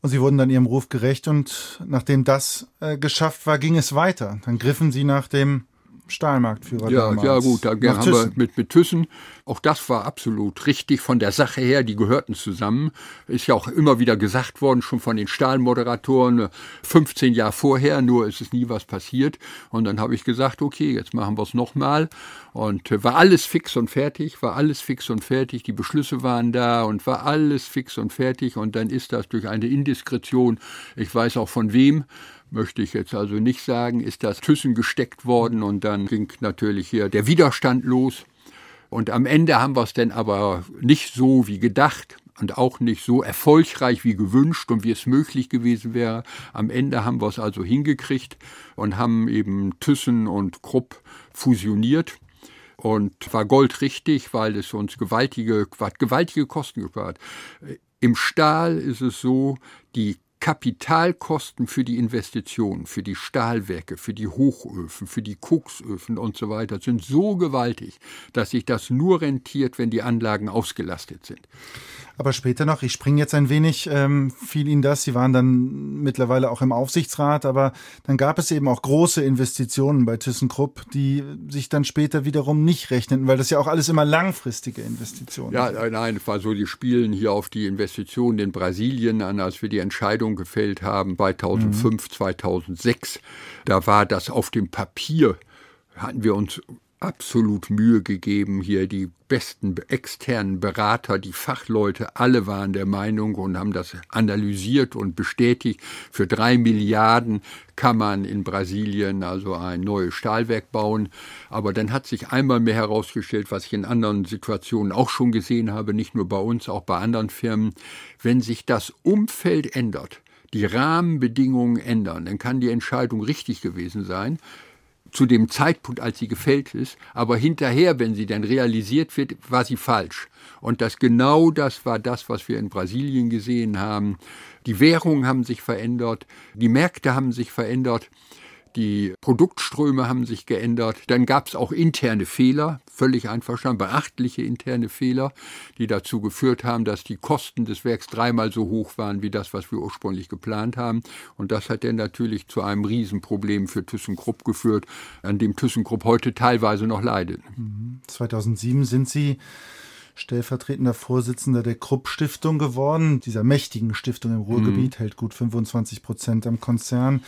Und sie wurden dann ihrem Ruf gerecht und nachdem das äh, geschafft war, ging es weiter. Dann griffen sie nach dem Stahlmarktführer ja, damals. Ja, gut, da haben wir mit, mit Thyssen, auch das war absolut richtig von der Sache her, die gehörten zusammen. Ist ja auch immer wieder gesagt worden, schon von den Stahlmoderatoren, 15 Jahre vorher, nur ist es nie was passiert. Und dann habe ich gesagt, okay, jetzt machen wir es nochmal. Und äh, war alles fix und fertig, war alles fix und fertig, die Beschlüsse waren da und war alles fix und fertig. Und dann ist das durch eine Indiskretion, ich weiß auch von wem, möchte ich jetzt also nicht sagen, ist das Thyssen gesteckt worden und dann ging natürlich hier der Widerstand los. Und am Ende haben wir es dann aber nicht so wie gedacht und auch nicht so erfolgreich wie gewünscht und wie es möglich gewesen wäre. Am Ende haben wir es also hingekriegt und haben eben Thyssen und Krupp fusioniert und war goldrichtig, weil es uns gewaltige, gewaltige Kosten gespart. Im Stahl ist es so, die Kapitalkosten für die Investitionen, für die Stahlwerke, für die Hochöfen, für die Koksöfen und so weiter sind so gewaltig, dass sich das nur rentiert, wenn die Anlagen ausgelastet sind. Aber später noch, ich springe jetzt ein wenig, ähm, fiel Ihnen das. Sie waren dann mittlerweile auch im Aufsichtsrat, aber dann gab es eben auch große Investitionen bei ThyssenKrupp, die sich dann später wiederum nicht rechneten, weil das ja auch alles immer langfristige Investitionen ja, sind. Ja, nein, es war so, die spielen hier auf die Investitionen in Brasilien an, als wir die Entscheidung gefällt haben, 2005, mhm. 2006. Da war das auf dem Papier hatten wir uns absolut Mühe gegeben, hier die besten externen Berater, die Fachleute, alle waren der Meinung und haben das analysiert und bestätigt. Für drei Milliarden kann man in Brasilien also ein neues Stahlwerk bauen. Aber dann hat sich einmal mehr herausgestellt, was ich in anderen Situationen auch schon gesehen habe, nicht nur bei uns, auch bei anderen Firmen, wenn sich das Umfeld ändert, die Rahmenbedingungen ändern, dann kann die Entscheidung richtig gewesen sein zu dem Zeitpunkt, als sie gefällt ist, aber hinterher, wenn sie dann realisiert wird, war sie falsch. Und das genau das war das, was wir in Brasilien gesehen haben. Die Währungen haben sich verändert, die Märkte haben sich verändert. Die Produktströme haben sich geändert. Dann gab es auch interne Fehler, völlig einverstanden, beachtliche interne Fehler, die dazu geführt haben, dass die Kosten des Werks dreimal so hoch waren wie das, was wir ursprünglich geplant haben. Und das hat dann natürlich zu einem Riesenproblem für ThyssenKrupp geführt, an dem ThyssenKrupp heute teilweise noch leidet. 2007 mhm. sind Sie stellvertretender Vorsitzender der Krupp Stiftung geworden, dieser mächtigen Stiftung im Ruhrgebiet, mhm. hält gut 25 Prozent am Konzern.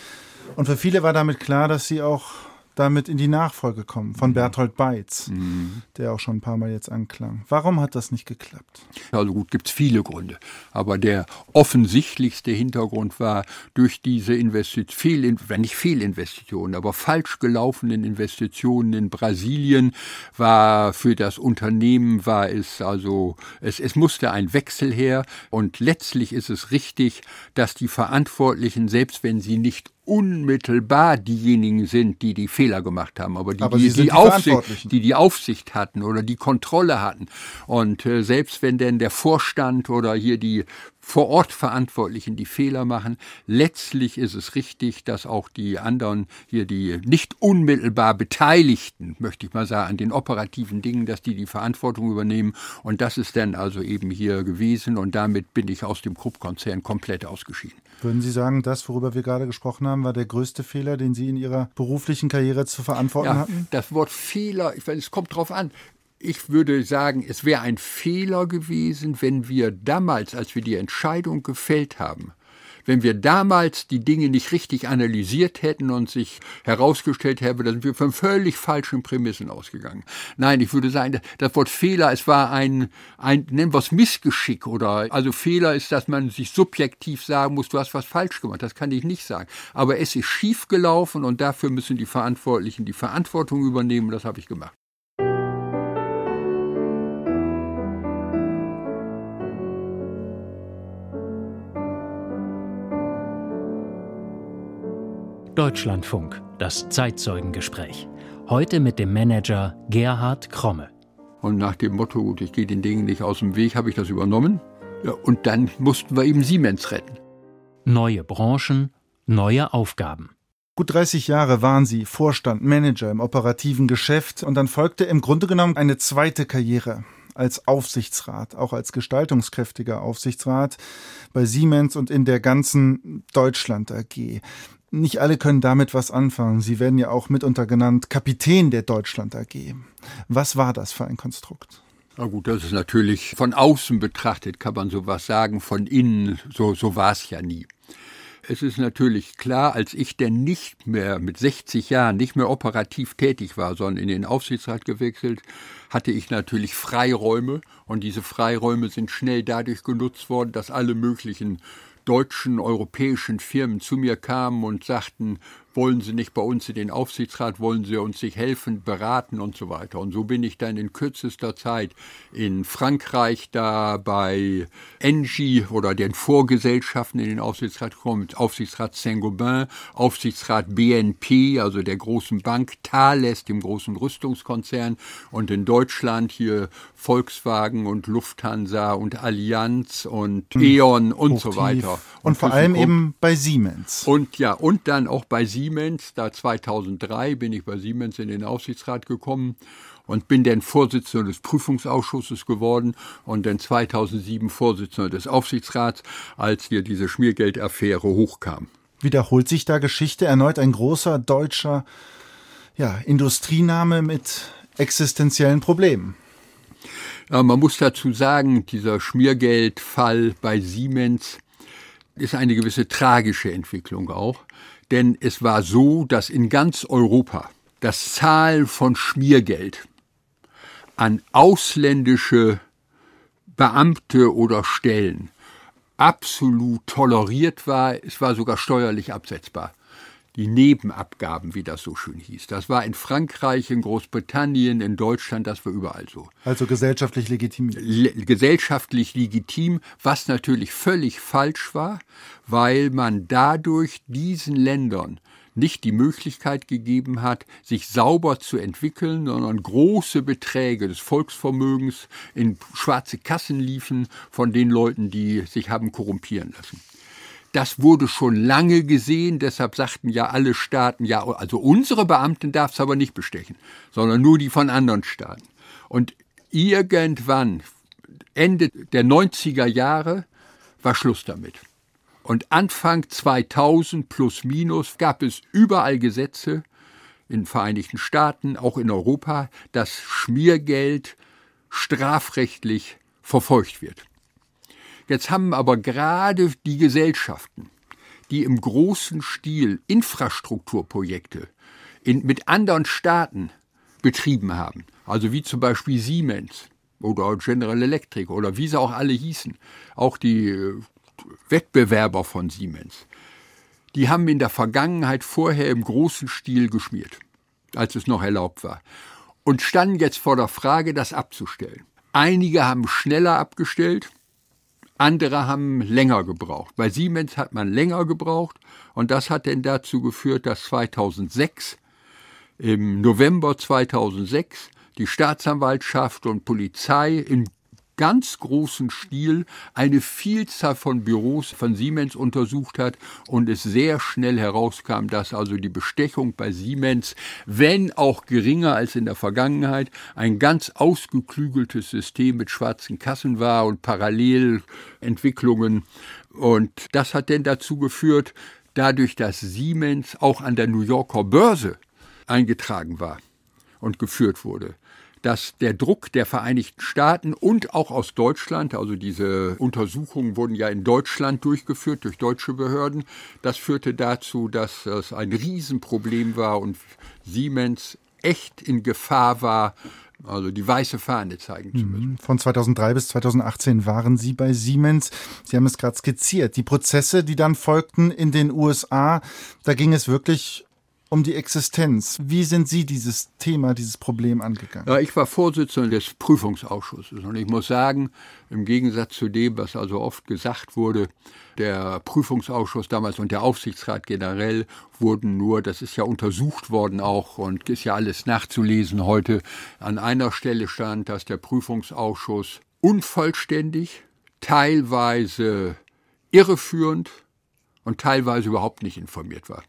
Und für viele war damit klar, dass sie auch damit in die Nachfolge kommen von mhm. Berthold Beitz, mhm. der auch schon ein paar Mal jetzt anklang. Warum hat das nicht geklappt? Also gut, gibt es viele Gründe. Aber der offensichtlichste Hintergrund war durch diese Investitionen, wenn nicht Fehlinvestitionen, aber falsch gelaufenen Investitionen in Brasilien war für das Unternehmen war es also, es, es musste ein Wechsel her und letztlich ist es richtig, dass die Verantwortlichen, selbst wenn sie nicht unmittelbar diejenigen sind, die die Fehler gemacht haben, aber die aber die, die, die, Aufsicht, die die Aufsicht hatten oder die Kontrolle hatten. Und äh, selbst wenn denn der Vorstand oder hier die vor Ort Verantwortlichen die Fehler machen. Letztlich ist es richtig, dass auch die anderen hier, die nicht unmittelbar Beteiligten, möchte ich mal sagen, an den operativen Dingen, dass die die Verantwortung übernehmen. Und das ist dann also eben hier gewesen. Und damit bin ich aus dem Krupp-Konzern komplett ausgeschieden. Würden Sie sagen, das, worüber wir gerade gesprochen haben, war der größte Fehler, den Sie in Ihrer beruflichen Karriere zu verantworten ja, hatten? Das Wort Fehler, ich weiß, es kommt drauf an. Ich würde sagen, es wäre ein Fehler gewesen, wenn wir damals, als wir die Entscheidung gefällt haben, wenn wir damals die Dinge nicht richtig analysiert hätten und sich herausgestellt hätte, dann sind wir von völlig falschen Prämissen ausgegangen. Nein, ich würde sagen, das Wort Fehler, es war ein, ein nennen wir es Missgeschick oder, also Fehler ist, dass man sich subjektiv sagen muss, du hast was falsch gemacht. Das kann ich nicht sagen. Aber es ist schief gelaufen und dafür müssen die Verantwortlichen die Verantwortung übernehmen. Das habe ich gemacht. Deutschlandfunk, das Zeitzeugengespräch. Heute mit dem Manager Gerhard Kromme. Und nach dem Motto, gut, ich gehe den Dingen nicht aus dem Weg, habe ich das übernommen. Ja, und dann mussten wir eben Siemens retten. Neue Branchen, neue Aufgaben. Gut 30 Jahre waren Sie Vorstand, Manager im operativen Geschäft und dann folgte im Grunde genommen eine zweite Karriere als Aufsichtsrat, auch als gestaltungskräftiger Aufsichtsrat bei Siemens und in der ganzen Deutschland AG. Nicht alle können damit was anfangen. Sie werden ja auch mitunter genannt Kapitän der Deutschland AG. Was war das für ein Konstrukt? Na gut, das ist natürlich von außen betrachtet, kann man sowas sagen, von innen, so, so war es ja nie. Es ist natürlich klar, als ich denn nicht mehr mit 60 Jahren nicht mehr operativ tätig war, sondern in den Aufsichtsrat gewechselt, hatte ich natürlich Freiräume und diese Freiräume sind schnell dadurch genutzt worden, dass alle möglichen deutschen, europäischen Firmen zu mir kamen und sagten, wollen Sie nicht bei uns in den Aufsichtsrat, wollen Sie uns nicht helfen, beraten und so weiter. Und so bin ich dann in kürzester Zeit in Frankreich da bei Engie oder den Vorgesellschaften in den Aufsichtsrat gekommen, Aufsichtsrat Saint-Gobain, Aufsichtsrat BNP, also der großen Bank, Thales, dem großen Rüstungskonzern und in Deutschland hier Volkswagen und Lufthansa und Allianz und hm. E.ON und Hochtief. so weiter. Und, und vor allem eben bei Siemens. Und ja, und dann auch bei Siemens Siemens. Da 2003 bin ich bei Siemens in den Aufsichtsrat gekommen und bin dann Vorsitzender des Prüfungsausschusses geworden und dann 2007 Vorsitzender des Aufsichtsrats, als hier diese Schmiergeldaffäre hochkam. Wiederholt sich da Geschichte erneut ein großer deutscher ja, Industriename mit existenziellen Problemen? Ja, man muss dazu sagen, dieser Schmiergeldfall bei Siemens ist eine gewisse tragische Entwicklung auch. Denn es war so, dass in ganz Europa das Zahlen von Schmiergeld an ausländische Beamte oder Stellen absolut toleriert war. Es war sogar steuerlich absetzbar die Nebenabgaben, wie das so schön hieß. Das war in Frankreich, in Großbritannien, in Deutschland, das war überall so. Also gesellschaftlich legitim. Le gesellschaftlich legitim, was natürlich völlig falsch war, weil man dadurch diesen Ländern nicht die Möglichkeit gegeben hat, sich sauber zu entwickeln, sondern große Beträge des Volksvermögens in schwarze Kassen liefen von den Leuten, die sich haben korrumpieren lassen. Das wurde schon lange gesehen, deshalb sagten ja alle Staaten, ja, also unsere Beamten darf es aber nicht bestechen, sondern nur die von anderen Staaten. Und irgendwann, Ende der 90er Jahre, war Schluss damit. Und Anfang 2000 plus minus gab es überall Gesetze in den Vereinigten Staaten, auch in Europa, dass Schmiergeld strafrechtlich verfolgt wird. Jetzt haben aber gerade die Gesellschaften, die im großen Stil Infrastrukturprojekte in, mit anderen Staaten betrieben haben, also wie zum Beispiel Siemens oder General Electric oder wie sie auch alle hießen, auch die äh, Wettbewerber von Siemens, die haben in der Vergangenheit vorher im großen Stil geschmiert, als es noch erlaubt war, und standen jetzt vor der Frage, das abzustellen. Einige haben schneller abgestellt, Andere haben länger gebraucht. Bei Siemens hat man länger gebraucht und das hat denn dazu geführt, dass 2006, im November 2006, die Staatsanwaltschaft und Polizei in ganz großen Stil eine Vielzahl von Büros von Siemens untersucht hat und es sehr schnell herauskam, dass also die Bestechung bei Siemens, wenn auch geringer als in der Vergangenheit, ein ganz ausgeklügeltes System mit schwarzen Kassen war und Parallelentwicklungen. Und das hat denn dazu geführt, dadurch, dass Siemens auch an der New Yorker Börse eingetragen war und geführt wurde, dass der Druck der Vereinigten Staaten und auch aus Deutschland, also diese Untersuchungen wurden ja in Deutschland durchgeführt durch deutsche Behörden, das führte dazu, dass es ein Riesenproblem war und Siemens echt in Gefahr war, also die weiße Fahne zeigen zu müssen. Mhm. Von 2003 bis 2018 waren Sie bei Siemens. Sie haben es gerade skizziert. Die Prozesse, die dann folgten in den USA, da ging es wirklich um die Existenz. Wie sind Sie dieses Thema, dieses Problem angegangen? Ja, ich war Vorsitzender des Prüfungsausschusses und ich muss sagen, im Gegensatz zu dem, was also oft gesagt wurde, der Prüfungsausschuss damals und der Aufsichtsrat generell wurden nur, das ist ja untersucht worden auch und ist ja alles nachzulesen heute, an einer Stelle stand, dass der Prüfungsausschuss unvollständig, teilweise irreführend und teilweise überhaupt nicht informiert war.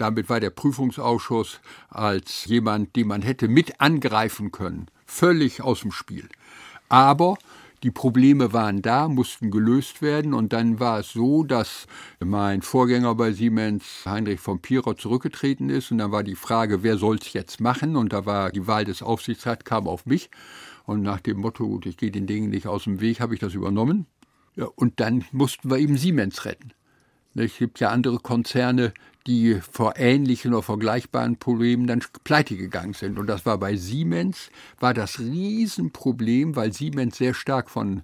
Damit war der Prüfungsausschuss als jemand, den man hätte mit angreifen können, völlig aus dem Spiel. Aber die Probleme waren da, mussten gelöst werden und dann war es so, dass mein Vorgänger bei Siemens, Heinrich von Pierer, zurückgetreten ist und dann war die Frage, wer soll es jetzt machen und da war die Wahl des Aufsichtsrats, kam auf mich und nach dem Motto, ich gehe den Dingen nicht aus dem Weg, habe ich das übernommen. Ja, und dann mussten wir eben Siemens retten. Es gibt ja andere Konzerne, die vor ähnlichen oder vergleichbaren Problemen dann pleite gegangen sind. Und das war bei Siemens, war das Riesenproblem, weil Siemens sehr stark von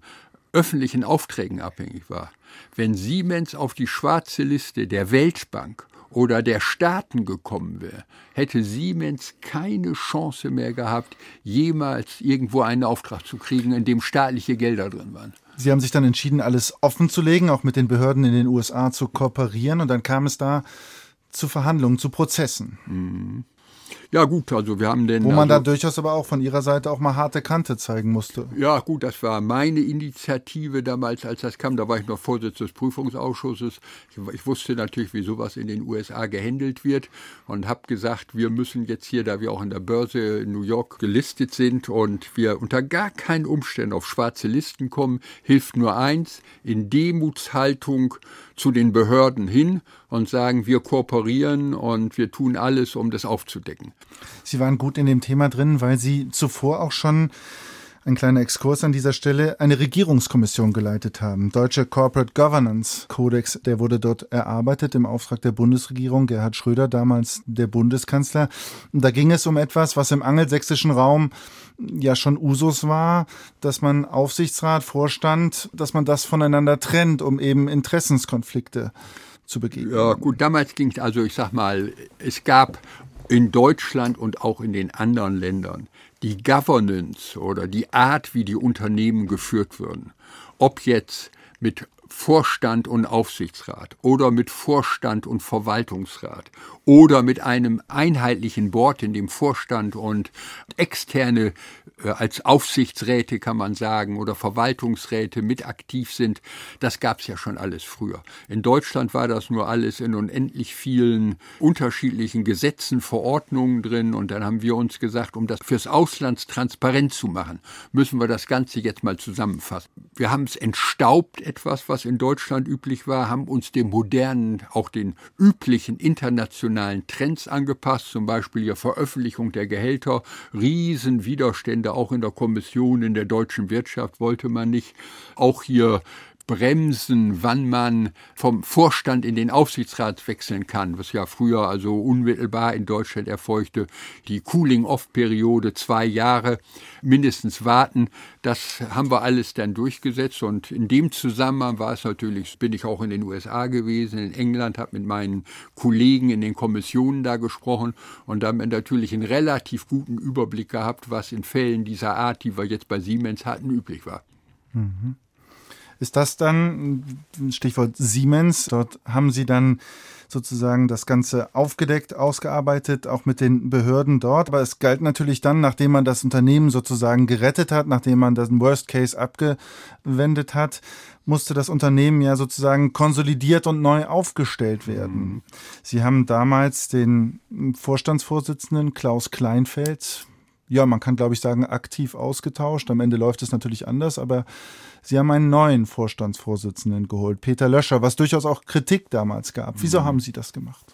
öffentlichen Aufträgen abhängig war. Wenn Siemens auf die schwarze Liste der Weltbank oder der Staaten gekommen wäre, hätte Siemens keine Chance mehr gehabt, jemals irgendwo einen Auftrag zu kriegen, in dem staatliche Gelder drin waren. Sie haben sich dann entschieden, alles offen zu legen, auch mit den Behörden in den USA zu kooperieren. Und dann kam es da zu Verhandlungen, zu Prozessen. Mhm. Ja gut, also wir haben den. Wo man also, da durchaus aber auch von Ihrer Seite auch mal harte Kante zeigen musste. Ja gut, das war meine Initiative damals, als das kam. Da war ich noch Vorsitzender des Prüfungsausschusses. Ich, ich wusste natürlich, wie sowas in den USA gehandelt wird und habe gesagt, wir müssen jetzt hier, da wir auch an der Börse in New York gelistet sind und wir unter gar keinen Umständen auf schwarze Listen kommen, hilft nur eins, in Demutshaltung zu den Behörden hin und sagen, wir kooperieren und wir tun alles, um das aufzudecken. Sie waren gut in dem Thema drin, weil Sie zuvor auch schon ein kleiner Exkurs an dieser Stelle, eine Regierungskommission geleitet haben. Deutsche Corporate Governance Codex, der wurde dort erarbeitet im Auftrag der Bundesregierung. Gerhard Schröder, damals der Bundeskanzler. Da ging es um etwas, was im angelsächsischen Raum ja schon Usus war, dass man Aufsichtsrat, Vorstand, dass man das voneinander trennt, um eben Interessenskonflikte zu begegnen. Ja, gut, damals ging es, also ich sag mal, es gab in Deutschland und auch in den anderen Ländern die Governance oder die Art, wie die Unternehmen geführt würden, ob jetzt mit Vorstand und Aufsichtsrat oder mit Vorstand und Verwaltungsrat oder mit einem einheitlichen Board, in dem Vorstand und externe äh, als Aufsichtsräte kann man sagen oder Verwaltungsräte mit aktiv sind, das gab es ja schon alles früher. In Deutschland war das nur alles in unendlich vielen unterschiedlichen Gesetzen, Verordnungen drin und dann haben wir uns gesagt, um das fürs Ausland transparent zu machen, müssen wir das Ganze jetzt mal zusammenfassen. Wir haben es entstaubt etwas, was in Deutschland üblich war, haben uns dem modernen, auch den üblichen internationalen Trends angepasst, zum Beispiel die Veröffentlichung der Gehälter, Riesenwiderstände auch in der Kommission in der deutschen Wirtschaft wollte man nicht. Auch hier bremsen, wann man vom Vorstand in den Aufsichtsrat wechseln kann, was ja früher also unmittelbar in Deutschland erfolgte. Die Cooling-off-Periode zwei Jahre mindestens warten, das haben wir alles dann durchgesetzt und in dem Zusammenhang war es natürlich, bin ich auch in den USA gewesen, in England, habe mit meinen Kollegen in den Kommissionen da gesprochen und da haben wir natürlich einen relativ guten Überblick gehabt, was in Fällen dieser Art, die wir jetzt bei Siemens hatten, üblich war. Mhm. Ist das dann, Stichwort Siemens, dort haben Sie dann sozusagen das Ganze aufgedeckt, ausgearbeitet, auch mit den Behörden dort. Aber es galt natürlich dann, nachdem man das Unternehmen sozusagen gerettet hat, nachdem man das Worst Case abgewendet hat, musste das Unternehmen ja sozusagen konsolidiert und neu aufgestellt werden. Mhm. Sie haben damals den Vorstandsvorsitzenden Klaus Kleinfeld ja, man kann, glaube ich, sagen, aktiv ausgetauscht. Am Ende läuft es natürlich anders, aber Sie haben einen neuen Vorstandsvorsitzenden geholt, Peter Löscher, was durchaus auch Kritik damals gab. Wieso mhm. haben Sie das gemacht?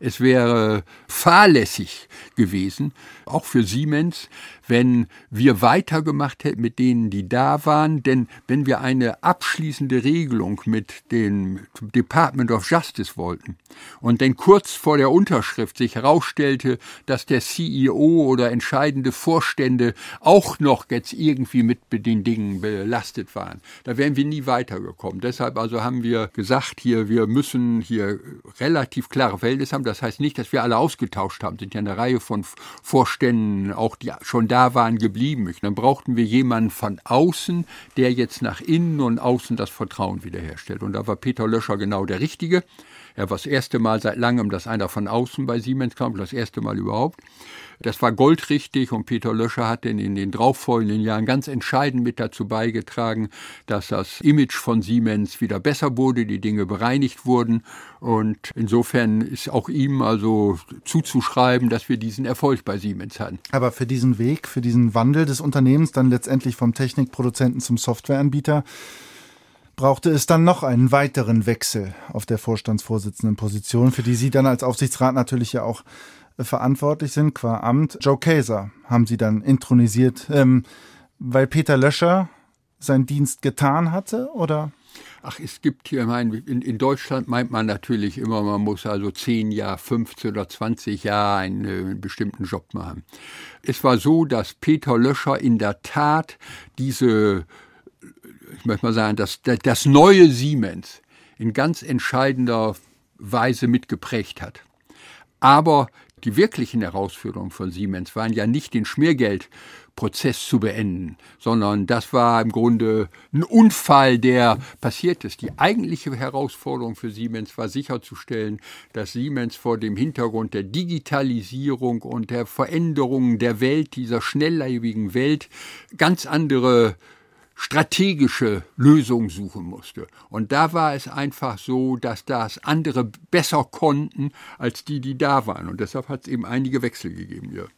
Es wäre fahrlässig gewesen, auch für Siemens, wenn wir weitergemacht hätten mit denen, die da waren. Denn wenn wir eine abschließende Regelung mit dem Department of Justice wollten und dann kurz vor der Unterschrift sich herausstellte, dass der CEO oder entscheidende Vorstände auch noch jetzt irgendwie mit den Dingen belastet waren, da wären wir nie weitergekommen. Deshalb also haben wir gesagt, hier, wir müssen hier relativ klare Verhältnisse haben. Das heißt nicht, dass wir alle ausgetauscht haben. Es sind ja eine Reihe von Vorständen, auch die schon da waren, geblieben. Dann brauchten wir jemanden von außen, der jetzt nach innen und außen das Vertrauen wiederherstellt. Und da war Peter Löscher genau der Richtige. Er war das erste Mal seit langem, dass einer von außen bei Siemens kam, das erste Mal überhaupt. Das war goldrichtig und Peter Löscher hat in, in den darauffolgenden Jahren ganz entscheidend mit dazu beigetragen, dass das Image von Siemens wieder besser wurde, die Dinge bereinigt wurden und insofern ist auch ihm also zuzuschreiben, dass wir diesen Erfolg bei Siemens hatten. Aber für diesen Weg, für diesen Wandel des Unternehmens, dann letztendlich vom Technikproduzenten zum Softwareanbieter, brauchte es dann noch einen weiteren Wechsel auf der Vorstandsvorsitzendenposition, für die Sie dann als Aufsichtsrat natürlich ja auch verantwortlich sind qua Amt. Joe Kaiser haben sie dann intronisiert, ähm, weil Peter Löscher seinen Dienst getan hatte, oder? Ach, es gibt hier, mein, in, in Deutschland meint man natürlich immer, man muss also zehn Jahre, 15 oder 20 Jahre einen, einen bestimmten Job machen. Es war so, dass Peter Löscher in der Tat diese, ich möchte mal sagen, das, das neue Siemens in ganz entscheidender Weise mitgeprägt hat. Aber die wirklichen Herausforderungen von Siemens waren ja nicht den Schmiergeldprozess zu beenden, sondern das war im Grunde ein Unfall, der passiert ist. Die eigentliche Herausforderung für Siemens war sicherzustellen, dass Siemens vor dem Hintergrund der Digitalisierung und der Veränderungen der Welt, dieser schnelllebigen Welt, ganz andere strategische Lösung suchen musste. Und da war es einfach so, dass das andere besser konnten als die, die da waren. Und deshalb hat es eben einige Wechsel gegeben hier.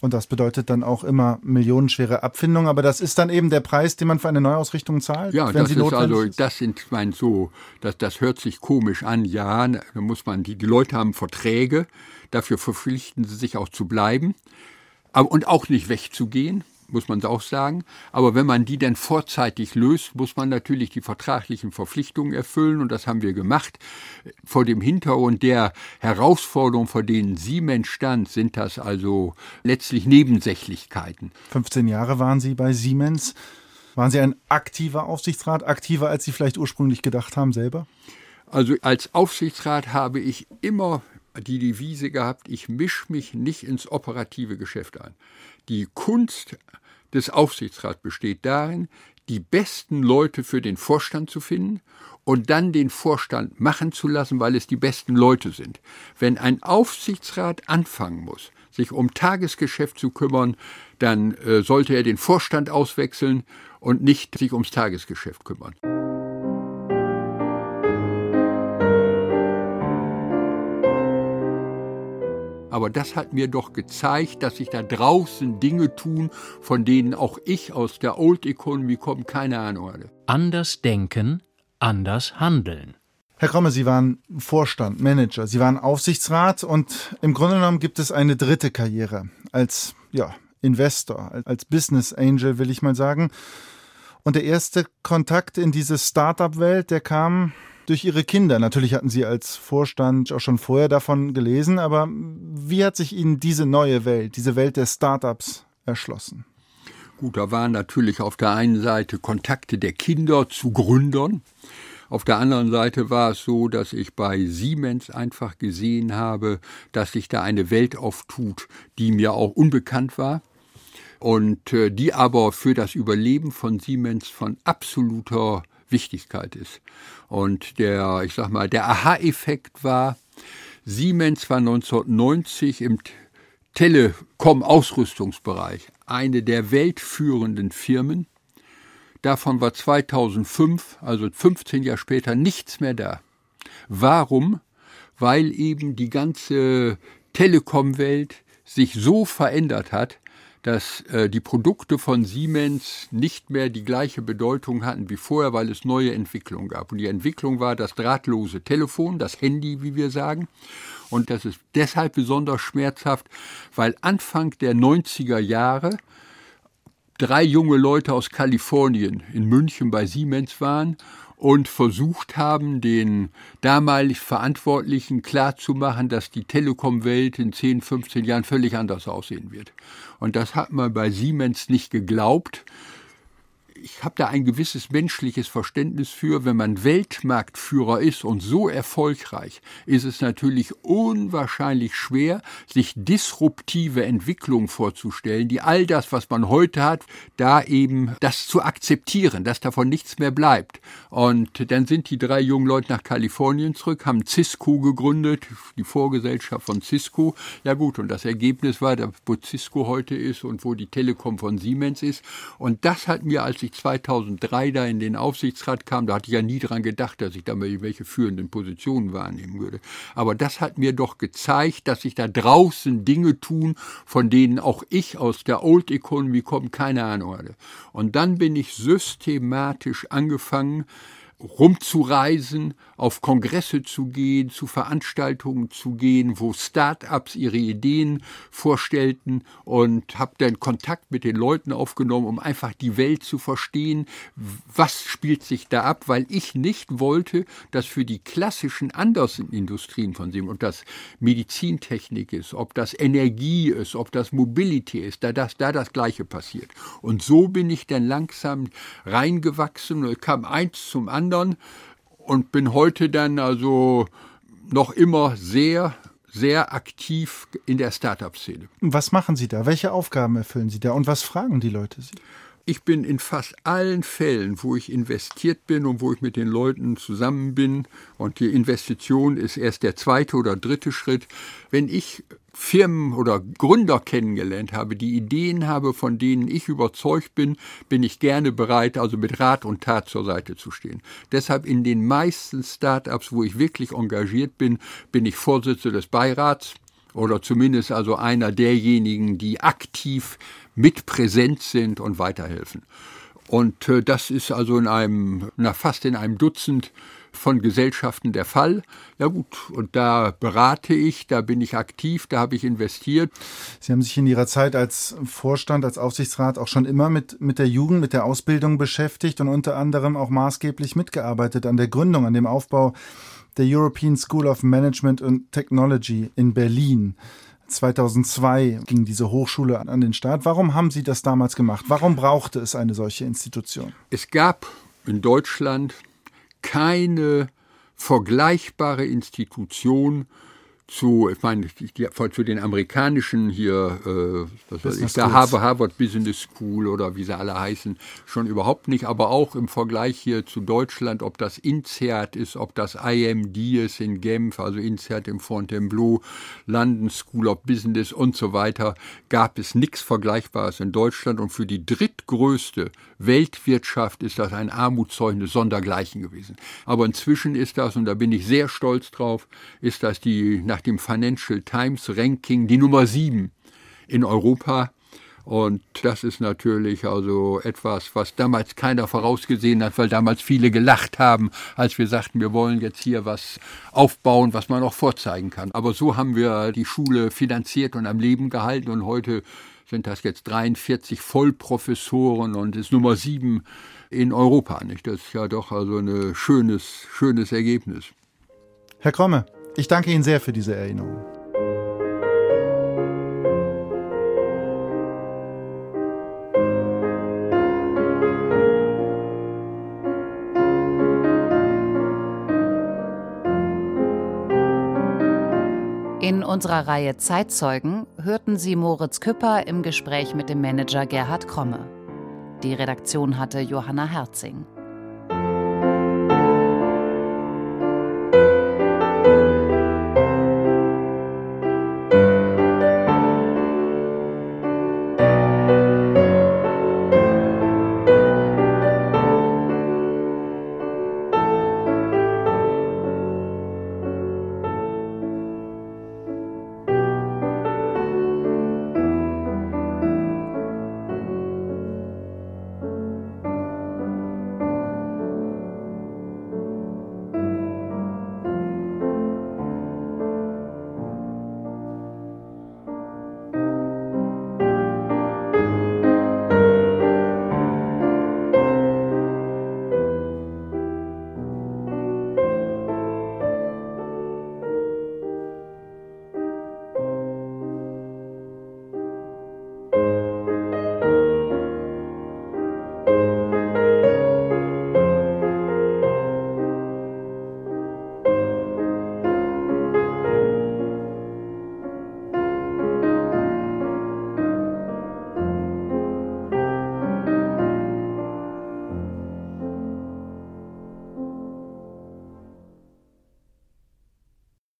Und das bedeutet dann auch immer millionenschwere Abfindungen, aber das ist dann eben der Preis, den man für eine Neuausrichtung zahlt. Ja, das ist also, das sind, mein so, das, das hört sich komisch an. Ja, da muss man, die, die Leute haben Verträge, dafür verpflichten sie sich auch zu bleiben aber, und auch nicht wegzugehen muss man auch sagen. Aber wenn man die dann vorzeitig löst, muss man natürlich die vertraglichen Verpflichtungen erfüllen und das haben wir gemacht. Vor dem Hintergrund der Herausforderungen, vor denen Siemens stand, sind das also letztlich Nebensächlichkeiten. 15 Jahre waren Sie bei Siemens. Waren Sie ein aktiver Aufsichtsrat, aktiver als Sie vielleicht ursprünglich gedacht haben selber? Also als Aufsichtsrat habe ich immer die Devise gehabt, ich mische mich nicht ins operative Geschäft ein. Die Kunst des Aufsichtsrats besteht darin, die besten Leute für den Vorstand zu finden und dann den Vorstand machen zu lassen, weil es die besten Leute sind. Wenn ein Aufsichtsrat anfangen muss, sich um Tagesgeschäft zu kümmern, dann äh, sollte er den Vorstand auswechseln und nicht sich ums Tagesgeschäft kümmern. Aber das hat mir doch gezeigt, dass sich da draußen Dinge tun, von denen auch ich aus der Old Economy komme, keine Ahnung hatte. Anders denken, anders handeln. Herr Kromme, Sie waren Vorstand, Manager, Sie waren Aufsichtsrat und im Grunde genommen gibt es eine dritte Karriere als ja, Investor, als Business Angel, will ich mal sagen. Und der erste Kontakt in diese Startup-Welt, der kam durch Ihre Kinder. Natürlich hatten Sie als Vorstand auch schon vorher davon gelesen, aber wie hat sich Ihnen diese neue Welt, diese Welt der Startups erschlossen? Gut, da waren natürlich auf der einen Seite Kontakte der Kinder zu Gründern. Auf der anderen Seite war es so, dass ich bei Siemens einfach gesehen habe, dass sich da eine Welt auftut, die mir auch unbekannt war und äh, die aber für das Überleben von Siemens von absoluter Wichtigkeit ist. Und der, ich sag mal, der Aha-Effekt war, Siemens war 1990 im Telekom-Ausrüstungsbereich eine der weltführenden Firmen. Davon war 2005, also 15 Jahre später, nichts mehr da. Warum? Weil eben die ganze Telekom-Welt sich so verändert hat, dass äh, die Produkte von Siemens nicht mehr die gleiche Bedeutung hatten wie vorher, weil es neue Entwicklungen gab. Und die Entwicklung war das drahtlose Telefon, das Handy, wie wir sagen. Und das ist deshalb besonders schmerzhaft, weil Anfang der 90er Jahre drei junge Leute aus Kalifornien in München bei Siemens waren und versucht haben, den damalig Verantwortlichen klarzumachen, dass die Telekom-Welt in 10, 15 Jahren völlig anders aussehen wird. Und das hat man bei Siemens nicht geglaubt ich habe da ein gewisses menschliches Verständnis für, wenn man Weltmarktführer ist und so erfolgreich, ist es natürlich unwahrscheinlich schwer, sich disruptive Entwicklungen vorzustellen, die all das, was man heute hat, da eben das zu akzeptieren, dass davon nichts mehr bleibt. Und dann sind die drei jungen Leute nach Kalifornien zurück, haben Cisco gegründet, die Vorgesellschaft von Cisco. Ja gut, und das Ergebnis war, wo Cisco heute ist und wo die Telekom von Siemens ist. Und das hat mir, als ich 2003 da in den Aufsichtsrat kam, da hatte ich ja nie dran gedacht, dass ich da mal welche führenden Positionen wahrnehmen würde. Aber das hat mir doch gezeigt, dass sich da draußen Dinge tun, von denen auch ich aus der Old Economy komme, keine Ahnung hatte. Und dann bin ich systematisch angefangen, rumzureisen, auf Kongresse zu gehen, zu Veranstaltungen zu gehen, wo Start-ups ihre Ideen vorstellten und habe dann Kontakt mit den Leuten aufgenommen, um einfach die Welt zu verstehen, was spielt sich da ab, weil ich nicht wollte, dass für die klassischen anderen Industrien von Siemens, ob das Medizintechnik ist, ob das Energie ist, ob das Mobility ist, da das, da das Gleiche passiert. Und so bin ich dann langsam reingewachsen und kam eins zum anderen anderen und bin heute dann also noch immer sehr sehr aktiv in der Startup-Szene. Was machen Sie da? Welche Aufgaben erfüllen Sie da? Und was fragen die Leute Sie? Ich bin in fast allen Fällen, wo ich investiert bin und wo ich mit den Leuten zusammen bin, und die Investition ist erst der zweite oder dritte Schritt, wenn ich Firmen oder Gründer kennengelernt habe, die Ideen habe, von denen ich überzeugt bin, bin ich gerne bereit, also mit Rat und Tat zur Seite zu stehen. Deshalb in den meisten Startups, wo ich wirklich engagiert bin, bin ich Vorsitzender des Beirats oder zumindest also einer derjenigen, die aktiv mit präsent sind und weiterhelfen. Und äh, das ist also in einem, na fast in einem Dutzend von Gesellschaften der Fall. Ja gut, und da berate ich, da bin ich aktiv, da habe ich investiert. Sie haben sich in Ihrer Zeit als Vorstand, als Aufsichtsrat auch schon immer mit, mit der Jugend, mit der Ausbildung beschäftigt und unter anderem auch maßgeblich mitgearbeitet an der Gründung, an dem Aufbau der European School of Management and Technology in Berlin. 2002 ging diese Hochschule an den Start. Warum haben Sie das damals gemacht? Warum brauchte es eine solche Institution? Es gab in Deutschland keine vergleichbare Institution zu, ich meine, zu den amerikanischen hier, äh, was weiß ich, der Harvard, Harvard Business School oder wie sie alle heißen, schon überhaupt nicht, aber auch im Vergleich hier zu Deutschland, ob das INSEAD ist, ob das IMD ist in Genf, also INSEAD im Fontainebleau, London School of Business und so weiter, gab es nichts Vergleichbares in Deutschland und für die drittgrößte Weltwirtschaft ist das ein Armutszeugnis sondergleichen gewesen. Aber inzwischen ist das, und da bin ich sehr stolz drauf, ist das die nach dem Financial Times Ranking die Nummer sieben in Europa. Und das ist natürlich also etwas, was damals keiner vorausgesehen hat, weil damals viele gelacht haben, als wir sagten, wir wollen jetzt hier was aufbauen, was man auch vorzeigen kann. Aber so haben wir die Schule finanziert und am Leben gehalten und heute sind das jetzt 43 Vollprofessoren und ist Nummer sieben in Europa. Nicht? Das ist ja doch also ein schönes, schönes Ergebnis. Herr Kromme, ich danke Ihnen sehr für diese Erinnerung. In unserer Reihe Zeitzeugen hörten Sie Moritz Küpper im Gespräch mit dem Manager Gerhard Kromme. Die Redaktion hatte Johanna Herzing.